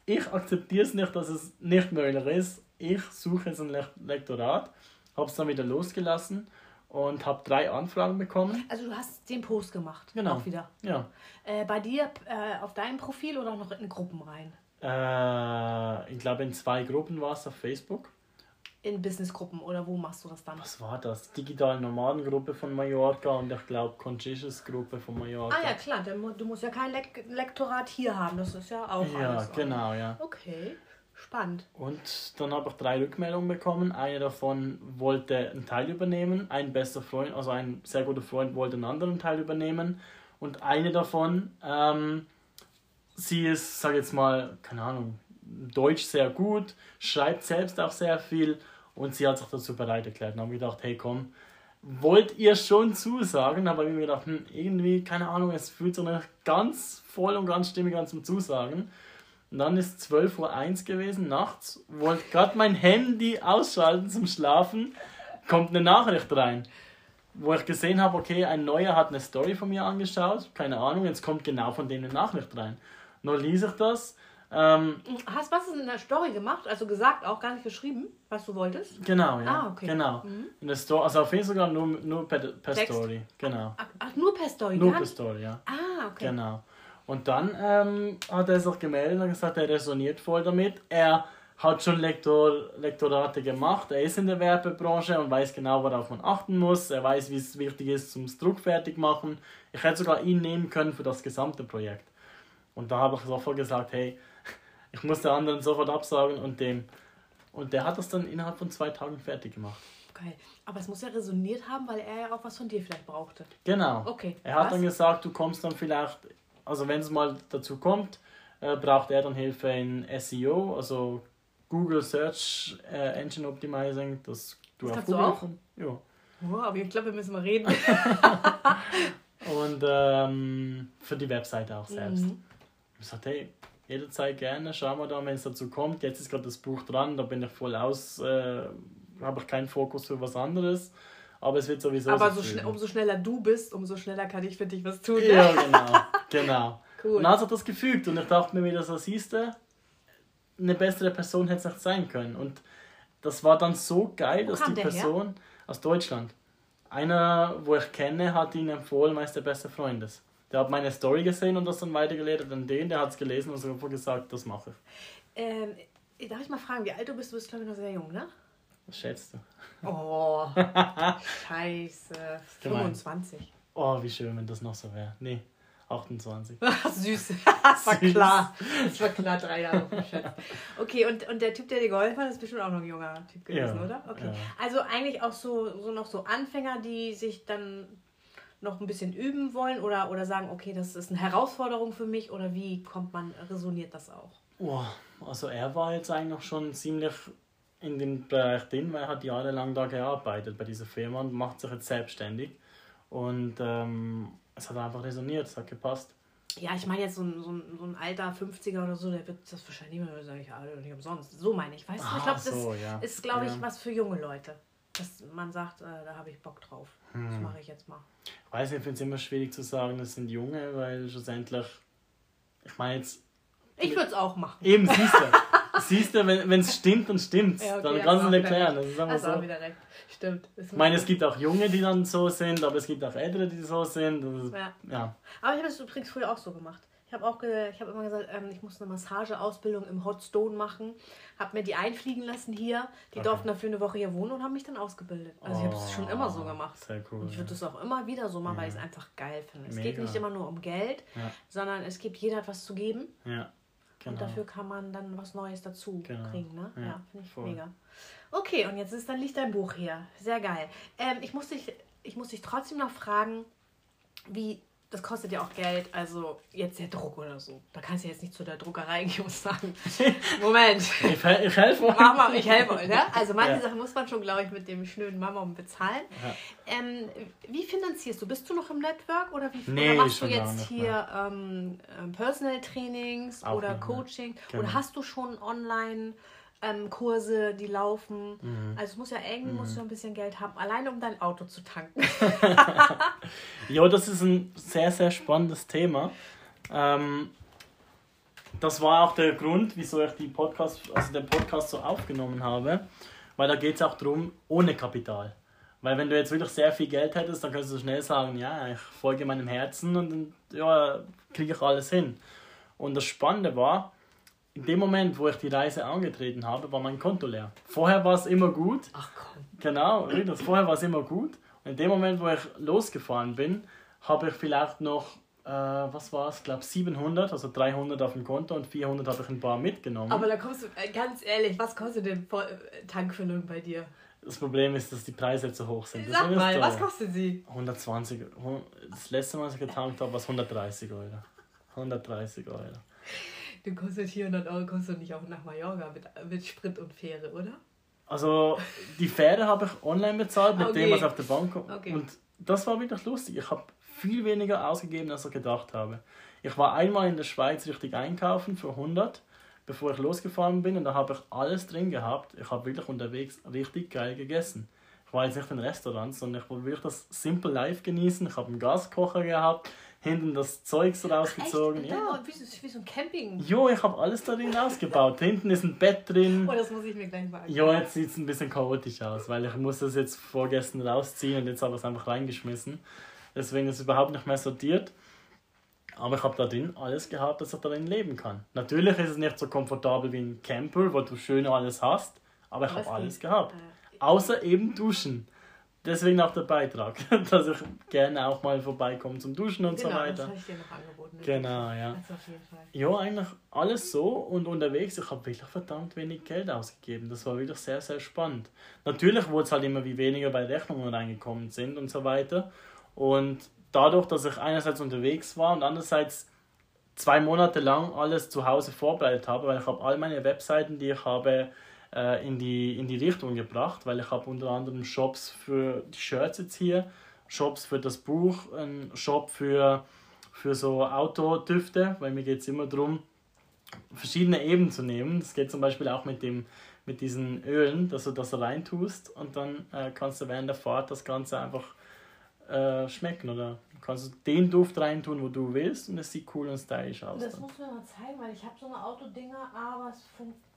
ich akzeptiere es nicht, dass es nicht möglich ist. Ich suche jetzt ein Lektorat, habe es dann wieder losgelassen und habe drei Anfragen bekommen. Also du hast den Post gemacht, genau. auch wieder. Ja. Äh, bei dir äh, auf deinem Profil oder noch in Gruppen rein? Äh, ich glaube in zwei Gruppen war es auf Facebook. In Businessgruppen oder wo machst du das dann? Was war das? Digitale Nomadengruppe von Mallorca und ich glaube Conscious Gruppe von Mallorca. Ah ja, klar, du musst ja kein Lek Lektorat hier haben, das ist ja auch Ja, alles genau, ja. Okay. Spannend. Und dann habe ich drei Rückmeldungen bekommen. Eine davon wollte einen Teil übernehmen. Ein bester Freund, also ein sehr guter Freund, wollte einen anderen Teil übernehmen. Und eine davon, ähm, sie ist, sag jetzt mal, keine Ahnung, Deutsch sehr gut, schreibt selbst auch sehr viel und sie hat sich dazu bereit erklärt. Und habe gedacht, hey komm, wollt ihr schon zusagen? Aber ich mir gedacht, hm, irgendwie, keine Ahnung, es fühlt sich nicht ganz voll und ganz stimmig an zum Zusagen. Und dann ist 12.01 Uhr gewesen, nachts, wollte gerade mein Handy ausschalten zum Schlafen, kommt eine Nachricht rein, wo ich gesehen habe, okay, ein neuer hat eine Story von mir angeschaut, keine Ahnung, jetzt kommt genau von dem eine Nachricht rein. Nur ließ ich das. Ähm, Hast was in der Story gemacht? Also gesagt, auch gar nicht geschrieben, was du wolltest? Genau, ja. Ah, okay. Genau. Mhm. In der Story, also auf Instagram nur, nur per, per? Story. Genau. Ach, ach, nur per Story? Nur per? Story, ja. Ah, okay. Genau. Und dann ähm, hat er sich gemeldet und gesagt, er resoniert voll damit. Er hat schon Lektor, Lektorate gemacht, er ist in der Werbebranche und weiß genau, worauf man achten muss. Er weiß, wie es wichtig ist zum Druckfertig machen. Ich hätte sogar ihn nehmen können für das gesamte Projekt. Und da habe ich sofort gesagt, hey, ich muss der anderen sofort absagen und dem. Und der hat das dann innerhalb von zwei Tagen fertig gemacht. Geil. Aber es muss ja resoniert haben, weil er ja auch was von dir vielleicht brauchte. Genau. Okay. Er hat Was? dann gesagt, du kommst dann vielleicht, also wenn es mal dazu kommt, äh, braucht er dann Hilfe in SEO, also Google Search äh, Engine Optimizing, das du Das auf kannst du Google auch? von- Ja. Wow, aber ich glaube, wir müssen mal reden. Und ähm, für die Webseite auch selbst. Mhm. Ich sagte, hey, jederzeit gerne, schauen wir da, wenn es dazu kommt. Jetzt ist gerade das Buch dran, da bin ich voll aus, äh, habe ich keinen Fokus für was anderes. Aber es wird sowieso aber so so schnell, umso schneller du bist, umso schneller kann ich für dich was tun. ne? Ja, genau. Genau. Cool. Und dann hat das gefügt und ich dachte mir wieder so, siehst du, eine bessere Person hätte es nicht sein können. Und das war dann so geil, Wo dass die der her? Person aus Deutschland, einer, wo ich kenne, hat ihn empfohlen, meist der beste Freund ist. Der hat meine Story gesehen und das dann weitergeleitet an den, der hat es gelesen und sofort gesagt, das mache ich. Ähm, darf ich mal fragen, wie alt du bist? Du bist, glaube ich, noch sehr jung, ne? Was schätzt du? Oh, scheiße. gemein. 25. Oh, wie schön, wenn das noch so wäre. Nee, 28. Ach, süß. Das war Süß. klar. Das war klar, drei Jahre verschätzt. Okay, und, und der Typ, der dir geholfen hat, ist bestimmt auch noch ein junger Typ gewesen, Ja, oder? Okay. ja. Also eigentlich auch so, so noch so Anfänger, die sich dann noch ein bisschen üben wollen oder, oder sagen, okay, das ist eine Herausforderung für mich oder wie kommt man, resoniert das auch? Oh, also er war jetzt eigentlich schon ziemlich in dem Bereich drin, weil er hat jahrelang da gearbeitet bei dieser Firma und macht sich jetzt selbstständig. Und ähm, es hat einfach resoniert, es hat gepasst. Ja, ich meine jetzt so ein, so, ein, so ein alter 50er oder so, der wird das wahrscheinlich nicht mehr sagen, ich arbeite nicht umsonst. So meine ich, weißt du? Ich Ah, glaube, das so, ja. ist, glaube ich, Ja. was für junge Leute. Dass man sagt, äh, da habe ich Bock drauf. Das Hm. mache ich jetzt mal. Ich weiß nicht, ich finde es immer schwierig zu sagen, das sind Junge, weil schlussendlich, ich meine jetzt, Ich würde es auch machen. eben siehst du, siehst du, wenn es stimmt, dann stimmt's. Ja, okay, dann hast kannst du wieder erklären. Das ist auch so. wieder recht. Stimmt. Ich meine, es gibt auch Junge, die dann so sind, aber es gibt auch Ältere, die so sind. Ist, Ja. ja. Aber ich habe das übrigens früher auch so gemacht. Ich habe auch ich habe immer gesagt, ähm, ich muss eine Massageausbildung im Hot Stone machen. Habe mir die einfliegen lassen hier. Die Okay. durften dafür eine Woche hier wohnen und haben mich dann ausgebildet. Also ich habe das schon immer so gemacht. Oh, Sehr cool. Und ich würde das auch immer wieder so machen, weil ich es einfach geil finde. Es geht Mega. nicht immer nur um Geld, Ja. sondern es gibt jeder hat was zu geben. ja. Genau. Und dafür kann man dann was Neues dazu Genau. kriegen. Ne? Ja, Ja, finde ich voll. mega. Okay, und jetzt ist dann liegt dein Buch hier. Sehr geil. Ähm, ich, muss dich, ich muss dich trotzdem noch fragen, wie. Das kostet ja auch Geld, also jetzt der Druck oder so. Da kannst du jetzt nicht zu der Druckerei gehen und sagen, Moment, Ich, ich helfe euch. mach mal, ich helfe euch. Ne? Also manche Ja. Sachen muss man schon, glaube ich, mit dem schnöden Mama bezahlen. Ja. Ähm, wie finanzierst du? Bist du noch im Network oder wie Nee, oder machst du jetzt hier ähm, ähm, Personal Trainings Auch oder. Coaching? Genau. Oder hast du schon online ähm, Kurse, die laufen? Mhm. Also es muss ja irgendwie musst du ein bisschen Geld haben, alleine um dein Auto zu tanken. Ja, das ist ein sehr, sehr spannendes Thema. Ähm, das war auch der Grund, wieso ich die Podcast, also den Podcast so aufgenommen habe, weil da geht es auch darum, ohne Kapital. Weil wenn du jetzt wirklich sehr viel Geld hättest, dann könntest du schnell sagen, ja, ich folge meinem Herzen und dann ja, kriege ich alles hin. Und das Spannende war, in dem Moment, wo ich die Reise angetreten habe, war mein Konto leer. Vorher war es immer gut, Ach komm. Genau, das vorher war es immer gut. Und in dem Moment, wo ich losgefahren bin, habe ich vielleicht noch, äh, was war es, ich glaube 700, also 300 auf dem Konto und 400 habe ich ein paar mitgenommen. Aber da kommst du, äh, ganz ehrlich, was kostet denn äh, Tankfüllung bei dir? das Problem ist, dass die Preise jetzt so hoch sind. Sag Deswegen mal, was kostet sie? 120, hun- das letzte Mal, als ich getankt habe, war es 130 Euro. 130 Euro. Du kostet 400 Euro, kostet nicht auch nach Mallorca mit, mit Sprit und Fähre, oder? Also die Fähre habe ich online bezahlt, mit Okay. dem, was auf der Bank kommt. Okay. Und das war wirklich lustig. Ich habe viel weniger ausgegeben, als ich gedacht habe. Ich war einmal in der Schweiz richtig einkaufen für 100 bevor ich losgefahren bin und da habe ich alles drin gehabt. Ich habe wirklich unterwegs richtig geil gegessen. Ich war jetzt nicht in Restaurants, sondern ich wollte wirklich das Simple Life genießen. Ich habe einen Gaskocher gehabt, hinten das Zeugs rausgezogen. Echt? Ja. Wie, so, wie so ein Camping. Jo, ich habe alles darin ausgebaut. hinten ist ein Bett drin. Oh, das muss ich mir gleich mal Jo, jetzt sieht es ein bisschen chaotisch aus, weil ich muss das jetzt vorgestern rausziehen und jetzt habe ich es einfach reingeschmissen. Deswegen ist es überhaupt nicht mehr sortiert. Aber ich habe da drin alles gehabt, dass ich darin leben kann. Natürlich ist es nicht so komfortabel wie ein Camper, wo du schön alles hast, aber ich habe alles gehabt. Außer eben Duschen. Deswegen auch der Beitrag, dass ich gerne auch mal vorbeikomme zum Duschen und genau, so weiter. Das ich dir noch angeboten. Genau, ja. Das auf jeden Fall. Ja, eigentlich alles so und unterwegs. Ich habe wirklich verdammt wenig Geld ausgegeben. Das war wirklich sehr, sehr spannend. Natürlich wurde es halt immer wie weniger, weil Rechnungen reingekommen sind und so weiter. Und dadurch, dass ich einerseits unterwegs war und andererseits zwei Monate lang alles zu Hause vorbereitet habe, weil ich habe all meine Webseiten, die ich habe, äh, in, die, in die Richtung gebracht, weil ich habe unter anderem Shops für die Shirts jetzt hier, Shops für das Buch, einen Shop für, für so Autodüfte, weil mir geht es immer darum, verschiedene Ebenen zu nehmen. Das geht zum Beispiel auch mit, dem, mit diesen Ölen, dass du das reintust und dann äh, kannst du während der Fahrt das Ganze einfach äh, schmecken oder kannst du den Duft reintun, wo du willst und es sieht cool und stylisch aus. Das muss man mal zeigen, weil ich habe so eine Autodinger, aber es funktioniert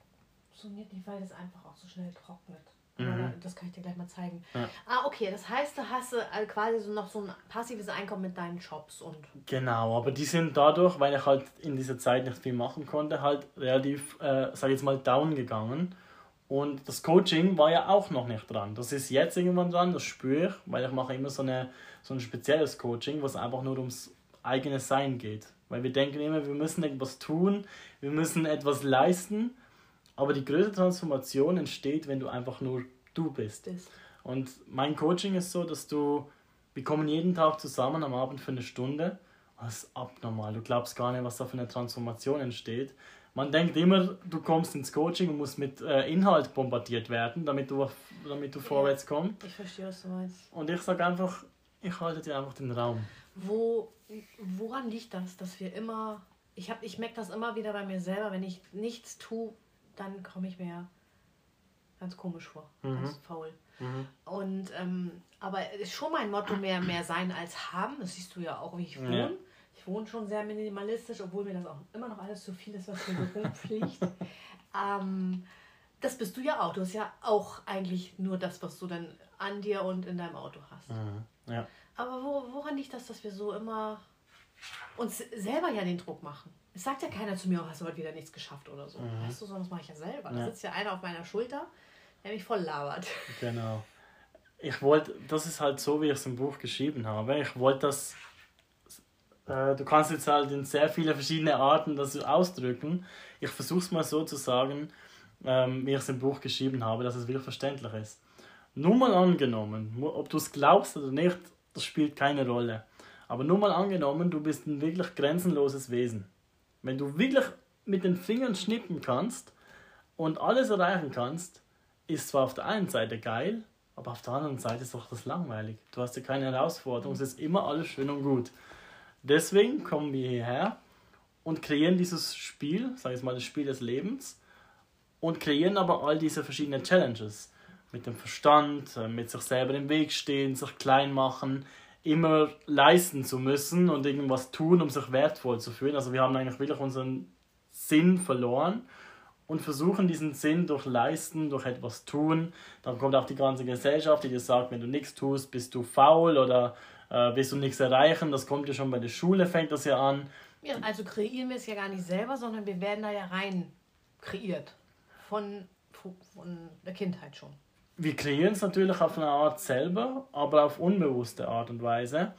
nicht, weil es einfach auch so schnell trocknet. Mhm. Das kann ich dir gleich mal zeigen. Ja. Ah, okay, das heißt, du hast äh, quasi so noch so ein passives Einkommen mit deinen Shops und. Genau, aber die sind dadurch, weil ich halt in dieser Zeit nicht viel machen konnte, halt relativ, äh, sag ich jetzt mal, down gegangen. Und das Coaching war ja auch noch nicht dran. Das ist jetzt irgendwann dran, das spüre ich, weil ich mache immer so, eine, so ein spezielles Coaching, wo es einfach nur ums eigene Sein geht. Weil wir denken immer, wir müssen etwas tun, wir müssen etwas leisten, aber die größte Transformation entsteht, wenn du einfach nur du bist. Das. Und mein Coaching ist so, dass du, wir kommen jeden Tag zusammen am Abend für eine Stunde. Das ist abnormal. Du glaubst gar nicht, was da für eine Transformation entsteht man denkt immer, du kommst ins Coaching und musst mit äh, Inhalt bombardiert werden, damit du, damit du ja, vorwärts kommst. Ich verstehe, was du meinst. Und ich sage einfach, ich halte dir einfach den Raum. Wo, woran liegt das, dass wir immer, ich, ich merke das immer wieder bei mir selber, wenn ich nichts tue, dann komme ich mir ganz komisch vor, mhm. ganz faul. Mhm. Und, ähm, aber ist schon mein Motto, mehr, mehr sein als haben, das siehst du ja auch, wie ich wohne. Ja ich wohne schon sehr minimalistisch, obwohl mir das auch immer noch alles zu viel ist, was mir so rumfliegt. ähm, das bist du ja auch. Du hast ja auch eigentlich nur das, was du dann an dir und in deinem Auto hast. Mhm, ja. Aber wo, woran liegt das, dass wir so immer uns selber ja den Druck machen? Es sagt ja keiner zu mir, oh, hast du heute wieder nichts geschafft oder so. Mhm. Weißt du, sondern das mache ich ja selber. Ja. Da sitzt ja einer auf meiner Schulter, der mich voll labert. Genau. Ich wollte, das ist halt so, wie ich es im Buch geschrieben habe. Ich wollte das äh, du kannst jetzt halt in sehr viele verschiedene Arten das ausdrücken. Ich versuche es mal so zu sagen, ähm, wie ich es im Buch geschrieben habe, dass es wirklich verständlich ist. Nur mal angenommen, ob du es glaubst oder nicht, das spielt keine Rolle. Aber nur mal angenommen, du bist ein wirklich grenzenloses Wesen. Wenn du wirklich mit den Fingern schnippen kannst und alles erreichen kannst, ist zwar auf der einen Seite geil, aber auf der anderen Seite ist doch das langweilig. Du hast ja keine Herausforderung, es ist immer alles schön und gut. Deswegen kommen wir hierher und kreieren dieses Spiel, sage ich mal, das Spiel des Lebens und kreieren aber all diese verschiedenen Challenges. Mit dem Verstand, äh, mit sich selber im Weg stehen, sich klein machen, immer leisten zu müssen und irgendwas tun, um sich wertvoll zu fühlen. Also wir haben eigentlich wirklich unseren Sinn verloren und versuchen diesen Sinn durch Leisten, durch etwas tun. Dann kommt auch die ganze Gesellschaft, die dir sagt, wenn du nichts tust, bist du faul oder äh, willst du nichts erreichen. Das kommt ja schon bei der Schule, fängt das ja an. Ja, also kreieren wir es ja gar nicht selber, sondern wir werden da ja rein kreiert. Von, von der Kindheit schon. Wir kreieren es natürlich auf eine Art selber, aber auf unbewusste Art und Weise,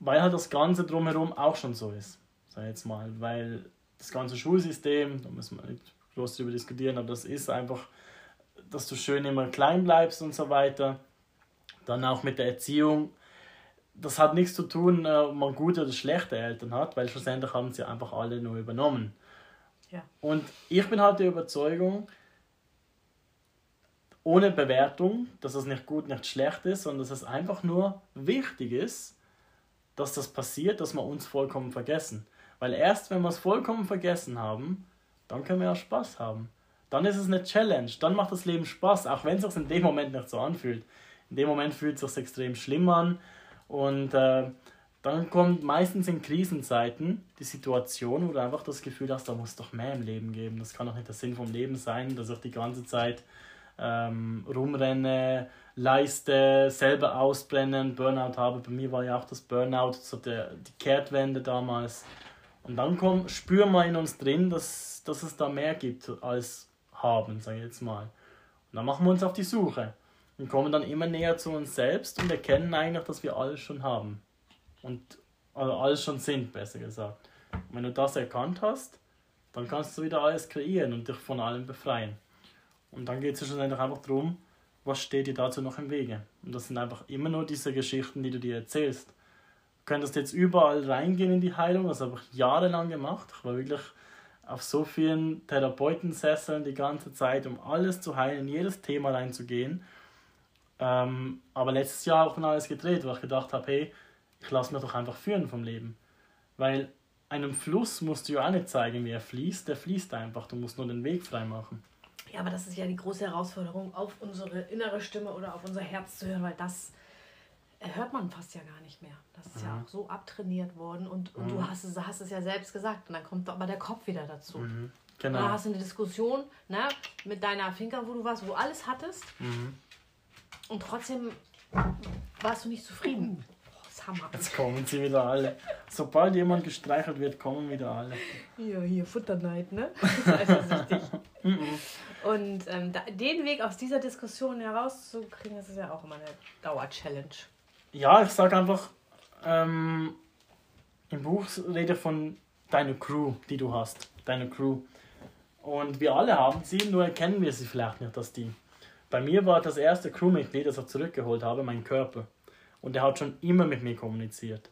weil halt das Ganze drumherum auch schon so ist. Sag jetzt mal, weil das ganze Schulsystem, da müssen wir nicht groß darüber diskutieren, aber das ist einfach, dass du schön immer klein bleibst und so weiter. Dann auch mit der Erziehung das hat nichts zu tun, äh, ob man gute oder schlechte Eltern hat, weil schlussendlich haben sie einfach alle nur übernommen. Ja. Und ich bin halt der Überzeugung, ohne Bewertung, dass das nicht gut, nicht schlecht ist, sondern dass es einfach nur wichtig ist, dass das passiert, dass wir uns vollkommen vergessen. Weil erst wenn wir es vollkommen vergessen haben, dann können wir auch Spaß haben. Dann ist es eine Challenge, dann macht das Leben Spaß, auch wenn es sich in dem Moment nicht so anfühlt. In dem Moment fühlt es sich extrem schlimm an und äh, dann kommt meistens in Krisenzeiten die Situation, wo du einfach das Gefühl hast, da muss doch mehr im Leben geben. Das kann doch nicht der Sinn vom Leben sein, dass ich die ganze Zeit ähm, rumrenne, leiste, selber ausbrennen, Burnout habe. Bei mir war ja auch das Burnout, so der, die Kehrtwende damals. Und dann kommt, spüren wir in uns drin, dass, dass es da mehr gibt als haben, sage ich jetzt mal. Und dann machen wir uns auf die Suche und kommen dann immer näher zu uns selbst und erkennen eigentlich, dass wir alles schon haben und also alles schon sind, besser gesagt. Und wenn du das erkannt hast, dann kannst du wieder alles kreieren und dich von allem befreien. Und dann geht es ja schlussendlich einfach darum, was steht dir dazu noch im Wege. Und das sind einfach immer nur diese Geschichten, die du dir erzählst. Du könntest jetzt überall reingehen in die Heilung, das habe ich jahrelang gemacht. Ich war wirklich auf so vielen Therapeutensesseln die ganze Zeit, um alles zu heilen, jedes Thema reinzugehen. Ähm, aber letztes Jahr auch von alles gedreht, weil ich gedacht habe, hey, ich lasse mich doch einfach führen vom Leben. Weil einem Fluss musst du ja auch nicht zeigen, wie er fließt, der fließt einfach, du musst nur den Weg frei machen. Ja, aber das ist ja die große Herausforderung, auf unsere innere Stimme oder auf unser Herz zu hören, weil das hört man fast ja gar nicht mehr. Das ist mhm. ja auch so abtrainiert worden und, und mhm. du hast es, hast es ja selbst gesagt und dann kommt aber der Kopf wieder dazu. Mhm. Genau. Da hast du eine Diskussion ne, mit deiner Finker, wo du warst, wo alles hattest mhm. und trotzdem warst du nicht zufrieden. Hammer. Jetzt kommen sie wieder alle. Sobald jemand gestreichelt wird, kommen wieder alle. Ja, hier Futterneid, ne? Eifersüchtig. Mhm. Und ähm, da, den Weg aus dieser Diskussion herauszukriegen, das ist ja auch immer eine Dauer-Challenge. Ja, ich sage einfach, ähm, im Buch rede von deiner Crew, die du hast. Deine Crew. Und wir alle haben sie, nur erkennen wir sie vielleicht nicht, dass die. Bei mir war das erste Crewmitglied, das ich zurückgeholt habe, mein Körper und er hat schon immer mit mir kommuniziert.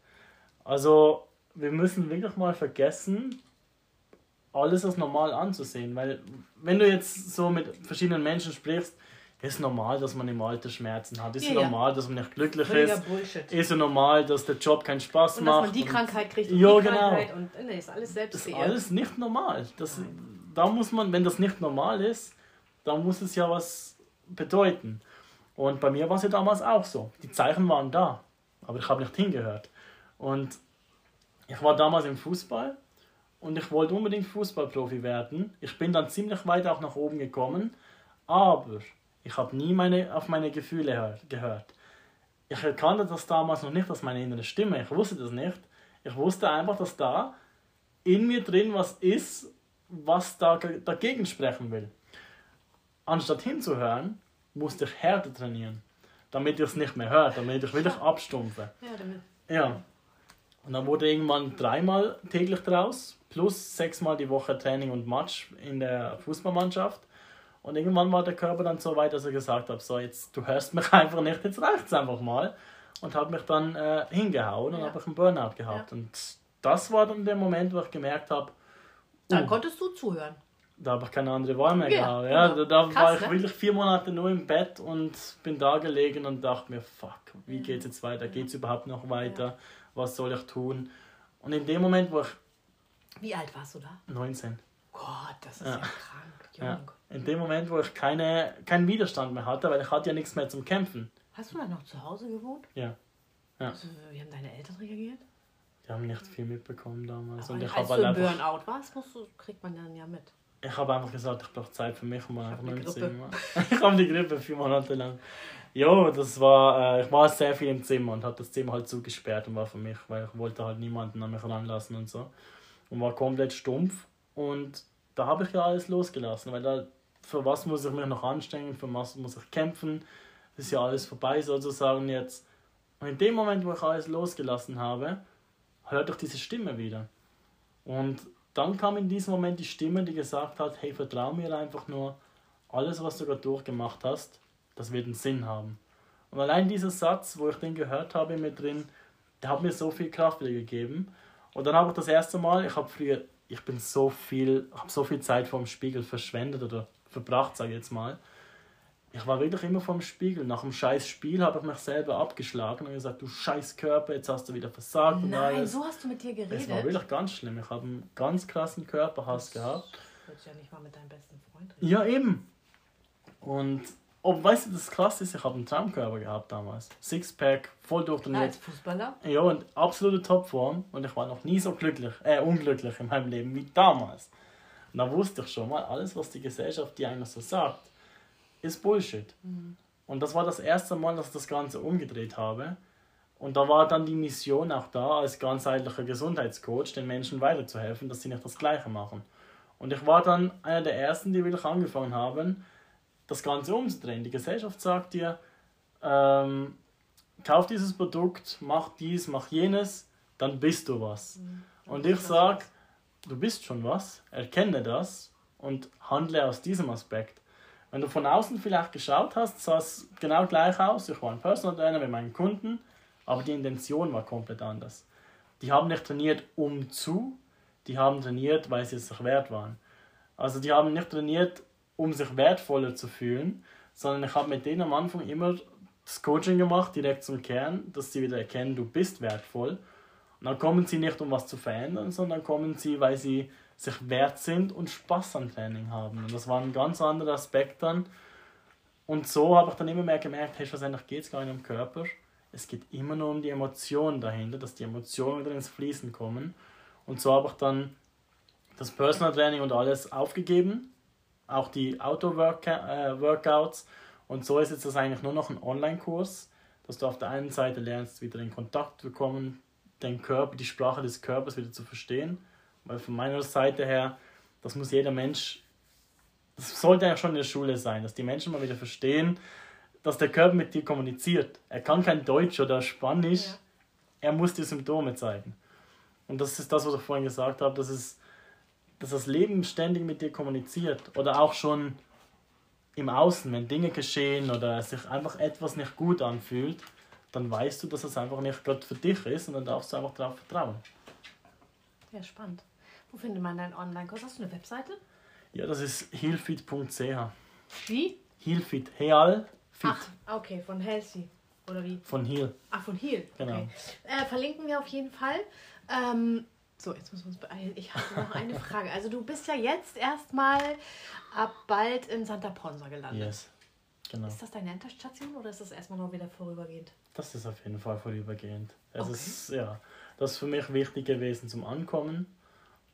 Also wir müssen wirklich mal vergessen, alles als normal anzusehen, weil wenn du jetzt so mit verschiedenen Menschen sprichst, ist normal, dass man im Alter Schmerzen hat. Ist ja, normal, dass man nicht glücklich Völliger ist. Bullshit. Ist ja normal, dass der Job keinen Spaß und macht. Dass man die Krankheit kriegt und ja, die genau. Krankheit und nee, ist alles selbst Das ist alles nicht normal. Das, da muss man, wenn das nicht normal ist, dann muss es ja was bedeuten. Und bei mir war es ja damals auch so. Die Zeichen waren da, aber ich habe nicht hingehört. Und ich war damals im Fußball und ich wollte unbedingt Fußballprofi werden. Ich bin dann ziemlich weit auch nach oben gekommen, aber ich habe nie meine, auf meine Gefühle gehört. Ich erkannte das damals noch nicht als meine innere Stimme. Ich wusste das nicht. Ich wusste einfach, dass da in mir drin was ist, was da dagegen sprechen will. Anstatt hinzuhören, musste ich härter trainieren, damit ich es nicht mehr hört, damit ich wirklich abstumpfe. Ja, damit. Ja. Und dann wurde irgendwann dreimal täglich draus, plus sechsmal die Woche Training und Match in der Fußballmannschaft. Und irgendwann war der Körper dann so weit, dass er gesagt hat, so jetzt, du hörst mich einfach nicht, jetzt reicht es einfach mal. Und hat mich dann äh, hingehauen und ja. habe ich einen Burnout gehabt. Ja. Und das war dann der Moment, wo ich gemerkt habe, uh, dann konntest du zuhören da habe ich keine andere Wahl mehr ja, gehabt. Ja, genau. da, da Krass, war ich ne? wirklich vier Monate nur im Bett und bin da gelegen und dachte mir, fuck, wie geht es jetzt weiter? Geht es überhaupt noch weiter? Ja. Was soll ich tun? Und in dem Moment, wo ich. Wie alt warst du da? 19. Gott, das ist ja, ja krank, Jung. Ja. In dem Moment, wo ich keine, keinen Widerstand mehr hatte, weil ich hatte ja nichts mehr zum Kämpfen. Hast du dann noch zu Hause gewohnt? Ja. ja. Also, wie haben deine Eltern reagiert? Die haben nicht viel mitbekommen damals. Aber und ich als du halt Burnout warst, musst du, kriegt man dann ja mit ich habe einfach gesagt, ich brauche Zeit für mich, um einfach nicht zu Ich habe die Grippe vier Monate lang. Ja, das war, äh, ich war sehr viel im Zimmer und habe das Zimmer halt zugesperrt und war für mich, weil ich wollte halt niemanden an mich ranlassen und so. Und war komplett stumpf und da habe ich ja alles losgelassen, weil da, für was muss ich mich noch anstrengen, für was muss ich kämpfen, das ist ja alles vorbei sozusagen jetzt. Und in dem Moment, wo ich alles losgelassen habe, hört ich diese Stimme wieder. Und dann kam in diesem Moment die Stimme, die gesagt hat, hey, vertrau mir einfach nur, alles, was du gerade durchgemacht hast, das wird einen Sinn haben. Und allein dieser Satz, wo ich den gehört habe mit drin, der hat mir so viel Kraft wieder gegeben. Und dann habe ich das erste Mal, ich habe früher, ich bin so viel, habe so viel Zeit vor dem Spiegel verschwendet oder verbracht, sage ich jetzt mal ich war wirklich immer vom Spiegel. Nach dem scheiß Spiel habe ich mich selber abgeschlagen und gesagt, du scheiß Körper, jetzt hast du wieder versagt Nein, und alles. so hast du mit dir geredet? Es war wirklich ganz schlimm. Ich habe einen ganz krassen Körperhass gehabt. Willst ja nicht mal mit deinem besten Freund reden. Ja, eben. Und ob, weißt du, das krass ist, ich habe einen Traumkörper gehabt damals. Sixpack, voll durchtrainiert. Als Fußballer? Ja, und absolute Topform. Und ich war noch nie so glücklich, äh, unglücklich in meinem Leben wie damals. Und da wusste ich schon mal, alles, was die Gesellschaft dir eigentlich so sagt, ist Bullshit. Mhm. Und das war das erste Mal, dass ich das Ganze umgedreht habe. Und da war dann die Mission auch da, als ganzheitlicher Gesundheitscoach den Menschen weiterzuhelfen, dass sie nicht das Gleiche machen. Und ich war dann einer der Ersten, die wirklich angefangen haben, das Ganze umzudrehen. Die Gesellschaft sagt dir, ähm, kauf dieses Produkt, mach dies, mach jenes, dann bist du was. Und ich sage, du bist schon was, erkenne das und handle aus diesem Aspekt. Wenn du von außen vielleicht geschaut hast, sah es genau gleich aus. Ich war ein Personal Trainer mit meinen Kunden, aber die Intention war komplett anders. Die haben nicht trainiert um zu, die haben trainiert, weil sie es sich wert waren. Also die haben nicht trainiert, um sich wertvoller zu fühlen, sondern ich habe mit denen am Anfang immer das Coaching gemacht, direkt zum Kern, dass sie wieder erkennen, du bist wertvoll. Und dann kommen sie nicht, um was zu verändern, sondern kommen sie, weil sie sich wert sind und Spaß am Training haben. Und das war ein ganz anderer Aspekt dann. Und so habe ich dann immer mehr gemerkt, hey, schlussendlich geht es gar nicht um Körper. Es geht immer nur um die Emotionen dahinter, dass die Emotionen wieder ins Fließen kommen. Und so habe ich dann das Personal Training und alles aufgegeben, auch die Outdoor-Workouts. Und so ist jetzt das eigentlich nur noch ein Online-Kurs, dass du auf der einen Seite lernst, wieder in Kontakt zu kommen, den Körper, die Sprache des Körpers wieder zu verstehen. Weil von meiner Seite her, das muss jeder Mensch, das sollte ja schon in der Schule sein, dass die Menschen mal wieder verstehen, dass der Körper mit dir kommuniziert. Er kann kein Deutsch oder Spanisch, Ja. er muss die Symptome zeigen. Und das ist das, was ich vorhin gesagt habe, dass, es, dass das Leben ständig mit dir kommuniziert. Oder auch schon im Außen, wenn Dinge geschehen oder sich einfach etwas nicht gut anfühlt, dann weißt du, dass es einfach nicht gerade für dich ist und dann darfst du einfach darauf vertrauen. Ja, spannend. Wo findet man deinen Online-Kurs? Hast du eine Webseite? Ja, das ist healfit.ch. Wie? Healfit, Heal, Fit Ach, okay, von Healthy. Oder wie? von Heal. Ach, von Heal. Genau. Okay. Äh, verlinken wir auf jeden Fall. Ähm, so, jetzt müssen wir uns beeilen. Ich habe noch eine Frage. Also du bist ja jetzt erstmal ab bald in Santa Ponsa gelandet. Yes, genau. Ist das deine Endstation oder ist das erstmal noch wieder vorübergehend? Das ist auf jeden Fall vorübergehend. Es Okay. ist, ja, das ist für mich wichtig gewesen zum Ankommen.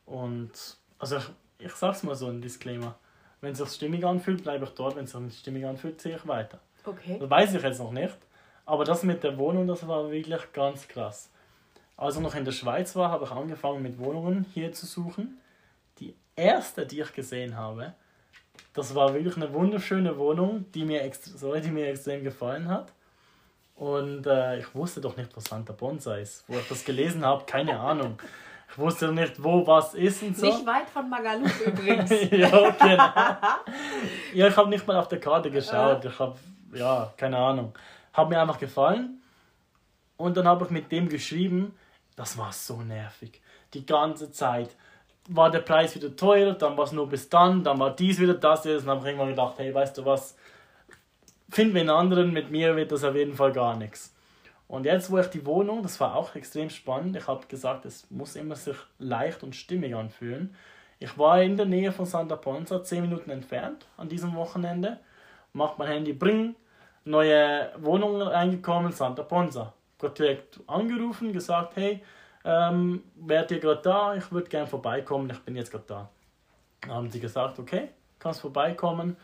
Und, also ich, ich sag's mal so, ein Disclaimer. Wenn es sich stimmig anfühlt, bleibe ich dort. Wenn es sich nicht stimmig anfühlt, ziehe ich weiter. Okay. Das weiß ich jetzt noch nicht. Aber das mit der Wohnung, das war wirklich ganz krass. Als ich noch in der Schweiz war, habe ich angefangen mit Wohnungen hier zu suchen. Die erste, die ich gesehen habe, das war wirklich eine wunderschöne Wohnung, die mir, extra, sorry, die mir extrem gefallen hat. Und äh, ich wusste doch nicht, wo Santa Ponsa ist. Wo ich das gelesen habe, keine Ahnung. Ich wusste nicht, wo was ist und so. Nicht weit von Magaluf übrigens. ja, genau. ja, ich habe nicht mal auf der Karte geschaut. Ich habe, ja, keine Ahnung. Hat mir einfach gefallen. Und dann habe ich mit dem geschrieben. Das war so nervig. Die ganze Zeit war der Preis wieder teuer, dann war es nur bis dann, dann war dies wieder das. Jetzt. Dann habe ich irgendwann gedacht, hey, weißt du was? Finden wir einen anderen, mit mir wird das auf jeden Fall gar nichts. Und jetzt, wo ich die Wohnung, das war auch extrem spannend. Ich habe gesagt, es muss immer sich leicht und stimmig anfühlen. Ich war in der Nähe von Santa Ponsa, 10 Minuten entfernt an diesem Wochenende. Macht mein Handy, bring, neue Wohnung reingekommen, Santa Ponsa. Gott direkt angerufen, gesagt, hey, ähm, wärt ihr gerade da? Ich würde gerne vorbeikommen, ich bin jetzt gerade da. Dann haben sie gesagt, okay, kannst vorbeikommen.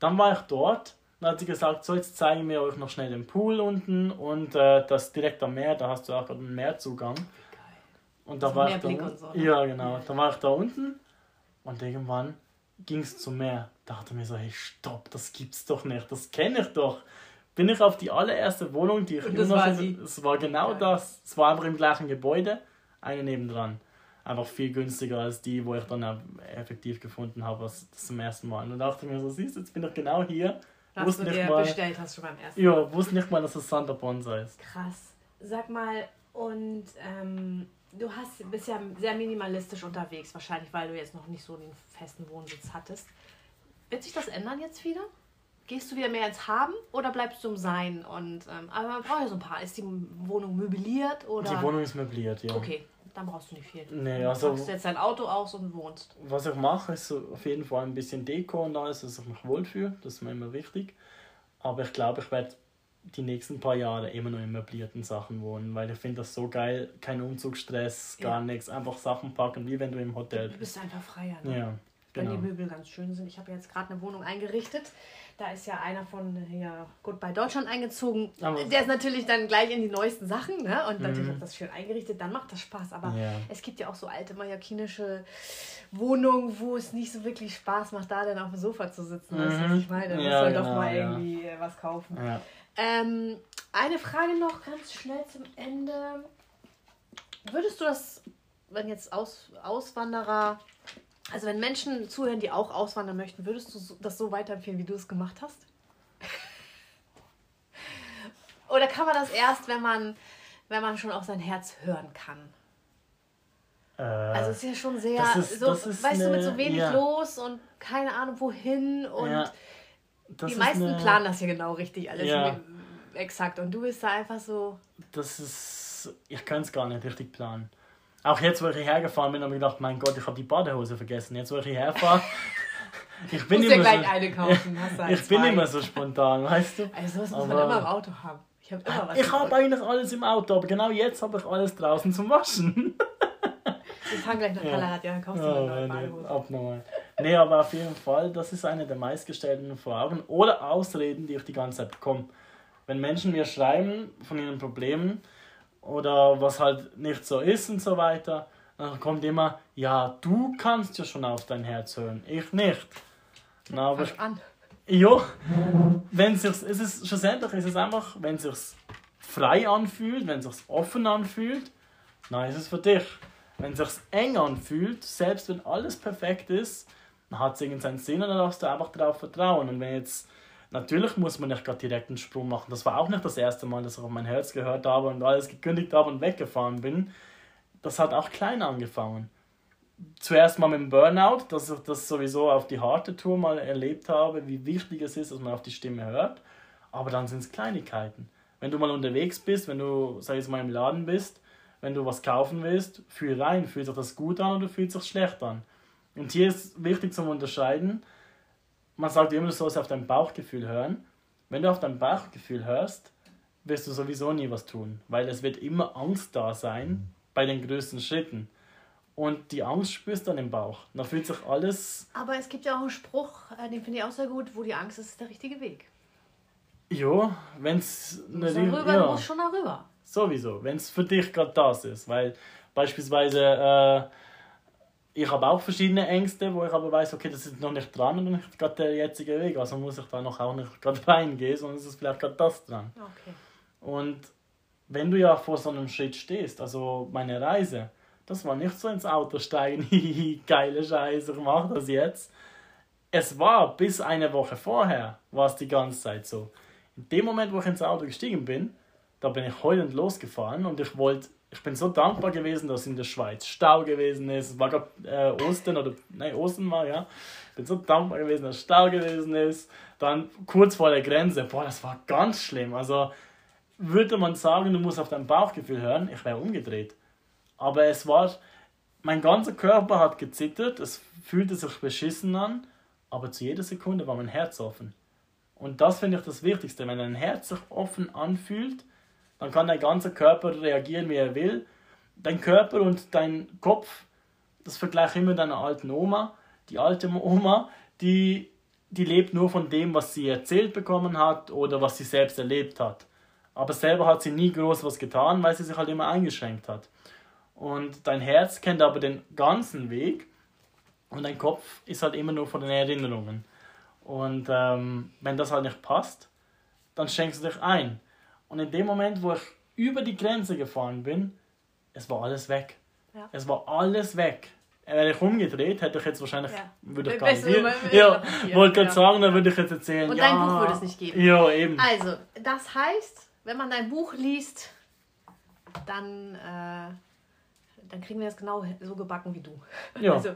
Dann war ich dort. Dann hat sie gesagt, so jetzt zeigen wir euch noch schnell den Pool unten und äh, das direkt am Meer, da hast du auch einen Meerzugang. Und da Also war ich da, und so, ne? Ja, genau. Da war ich da unten und irgendwann ging es zum Meer. Dachte mir so, hey, stopp, das gibt's doch nicht, das kenne ich doch. Bin ich auf die allererste Wohnung, die ich Und immer das noch war sie? Es war genau Geil. das. Es war einfach im gleichen Gebäude, eine nebendran. Einfach viel günstiger als die, wo ich dann auch effektiv gefunden habe, was das zum ersten Mal. Und dann dachte ich mir so, siehst du, jetzt bin ich genau hier. Was Wusste du dir mal, bestellt hast schon beim ersten ja, wusste nicht mal, dass es Santa Ponsa ist. Krass. Sag mal, und ähm, du hast, bist ja sehr minimalistisch unterwegs, wahrscheinlich, weil du jetzt noch nicht so den festen Wohnsitz hattest. Wird sich das ändern jetzt wieder? Gehst du wieder mehr ins Haben oder bleibst du im Sein? Und, ähm, aber man braucht ja so ein paar. Ist die Wohnung möbliert oder? Die Wohnung ist möbliert, ja. Okay. Dann brauchst du nicht viel. Nee, Du also- packst jetzt dein Auto aus und wohnst. Was ich mache, ist auf jeden Fall ein bisschen Deko und alles, dass ich mich wohlfühle. Das ist mir immer wichtig. Aber ich glaube, ich werde die nächsten paar Jahre immer noch in möblierten Sachen wohnen, weil ich finde das so geil. Kein Umzugsstress, gar Ja. nichts. Einfach Sachen packen, wie wenn du im Hotel Du bist. bist einfach freier. Ne? Ja, Wenn genau. die Möbel ganz schön sind. Ich habe jetzt gerade eine Wohnung eingerichtet. Da ist ja einer von hier Goodbye Deutschland eingezogen. Aber- Der ist natürlich dann gleich in die neuesten Sachen. Ne? Und natürlich hat das schön eingerichtet. Dann macht das Spaß. Aber Mhm. Ja. es gibt ja auch so alte mallorquinische Wohnungen, wo es nicht so wirklich Spaß macht, da dann auf dem Sofa zu sitzen. Weißt du, was Mhm. ich meine? Da muss Ja, man doch genau, mal ja. irgendwie äh, was kaufen. Ja. Ähm, eine Frage noch ganz schnell zum Ende. Würdest du das, wenn jetzt Aus, Auswanderer, also wenn Menschen zuhören, die auch auswandern möchten, würdest du das so weiterempfehlen, wie du es gemacht hast? Oder kann man das erst, wenn man, wenn man schon auf sein Herz hören kann? Äh, Also es ist ja schon sehr, ist- so, weißt du, mit so eine- wenig ja. los und keine Ahnung wohin und ja, die ist meisten eine- planen das hier genau richtig alles Ja. exakt und du bist da einfach so Das ist. Ich kann es gar nicht richtig planen. Auch jetzt, wo ich hierher gefahren bin, habe ich gedacht, mein Gott, ich habe die Badehose vergessen. Jetzt, wo ich hierher fahre. ich bin immer gleich so, eine kaufen. Halt ich bin zwei. immer so spontan, weißt du? Also sowas muss man Aber- immer im Auto haben. Ich habe immer was. Ich habe eigentlich alles im Auto, aber genau jetzt habe ich alles draußen zum Waschen. Wir fahren gleich nach Ja. Kalarad, ja, dann kaufst du Oh, eine neue Badehose. abnormal. Nee, aber auf jeden Fall, das ist eine der meistgestellten Fragen oder Ausreden, die ich die ganze Zeit bekomme. Wenn Menschen mir schreiben von ihren Problemen oder was halt nicht so ist und so weiter, dann kommt immer, ja, du kannst ja schon auf dein Herz hören, ich nicht. Na, aber Fang an. ja, wenn sich's, es ist schlussendlich ist es einfach, wenn es sich frei anfühlt, wenn es sich offen anfühlt, dann ist es für dich. Wenn es sich eng anfühlt, selbst wenn alles perfekt ist, dann hat es irgendeinen Sinn und dann darfst du einfach darauf vertrauen. Und wenn jetzt, natürlich muss man nicht gerade direkt einen Sprung machen. Das war auch nicht das erste Mal, dass ich auf mein Herz gehört habe und alles gekündigt habe und weggefahren bin. Das hat auch klein angefangen zuerst mal mit dem Burnout, dass ich das sowieso auf die harte Tour mal erlebt habe, wie wichtig es ist, dass man auf die Stimme hört. Aber dann sind es Kleinigkeiten. Wenn du mal unterwegs bist, wenn du, sag ich mal, im Laden bist, wenn du was kaufen willst, fühl rein, fühlt sich das gut an oder fühlt sich schlecht an. Und hier ist wichtig zum Unterscheiden, man sagt immer, du sollst auf dein Bauchgefühl hören. Wenn du auf dein Bauchgefühl hörst, wirst du sowieso nie was tun, weil es wird immer Angst da sein bei den größten Schritten. Und die Angst spürst du dann im Bauch. Da fühlt sich alles, Aber es gibt ja auch einen Spruch, äh, den finde ich auch sehr gut, wo die Angst ist, ist der richtige Weg. ja, wenn es Du musst darüber, du ja, musst schon darüber. sowieso, wenn es für dich gerade das ist. Weil beispielsweise, äh, ich habe auch verschiedene Ängste, wo ich aber weiß, okay, das ist noch nicht dran und nicht gerade der jetzige Weg. Also muss ich da noch auch nicht gerade reingehen, sondern es ist vielleicht gerade das dran. Okay. Und wenn du ja vor so einem Schritt stehst, also meine Reise, das war nicht so ins Auto steigen, geile Scheiße, ich mach das jetzt. Es war bis eine Woche vorher, war es die ganze Zeit so. In dem Moment, wo ich ins Auto gestiegen bin, da bin ich heulend losgefahren und ich wollte, ich bin so dankbar gewesen, dass in der Schweiz Stau gewesen ist. Es war gerade äh, Ostern oder, nein, Ostern war, ja. Ich bin so dankbar gewesen, dass Stau gewesen ist. Dann kurz vor der Grenze, boah, das war ganz schlimm. Also, würde man sagen, du musst auf dein Bauchgefühl hören, ich wäre umgedreht. Aber es war, mein ganzer Körper hat gezittert, es fühlte sich beschissen an, aber zu jeder Sekunde war mein Herz offen. Und das finde ich das Wichtigste. Wenn dein Herz sich offen anfühlt, dann kann dein ganzer Körper reagieren, wie er will. Dein Körper und dein Kopf, das vergleiche ich immer mit deiner alten Oma. Die alte Oma, die, die lebt nur von dem, was sie erzählt bekommen hat oder was sie selbst erlebt hat. Aber selber hat sie nie groß was getan, weil sie sich halt immer eingeschränkt hat. Und dein Herz kennt aber den ganzen Weg und dein Kopf ist halt immer nur von den Erinnerungen. Und ähm, wenn das halt nicht passt, dann schenkst du dich ein. Und in dem Moment, wo ich über die Grenze gefahren bin, es war alles weg. Ja. Es war alles weg. Wäre ich umgedreht, hätte ich jetzt wahrscheinlich, Ja. würde ich gar nicht. immer Ja, wollte gerade sagen, dann würde ich jetzt erzählen. Und ja, dein Buch würde es nicht geben. Ja, eben. Also, das heißt, wenn man dein Buch liest, dann dann kriegen wir das genau so gebacken wie du. Ja. Also,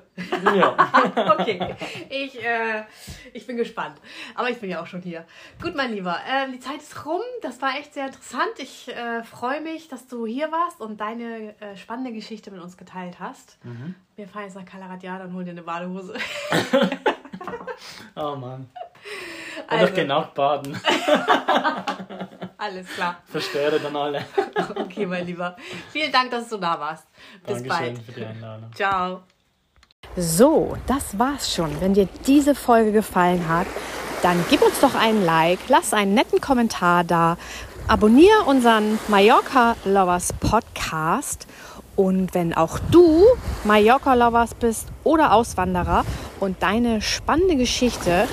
Ja. okay, ich, äh, ich bin gespannt. Aber ich bin ja auch schon hier. Gut, mein Lieber, ähm, die Zeit ist rum. Das war echt sehr interessant. Ich äh, freue mich, dass du hier warst und deine äh, spannende Geschichte mit uns geteilt hast. Wir fahren jetzt nach Kalaratjada und holen dir eine Badehose. Oh Mann. Und Also. ich gehe nachbaden. Alles klar. Verstöre dann alle. Okay, mein Lieber. Vielen Dank, dass du da warst. Bis Dankeschön bald. für die Einladung. Ciao. So, das war's schon. Wenn dir diese Folge gefallen hat, dann gib uns doch einen Like, lass einen netten Kommentar da, abonniere unseren Mallorca Lovers Podcast und wenn auch du Mallorca Lovers bist oder Auswanderer und deine spannende Geschichte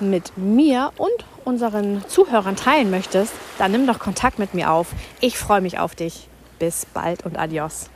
mit mir und unseren Zuhörern teilen möchtest, dann nimm doch Kontakt mit mir auf. Ich freue mich auf dich. Bis bald und adios.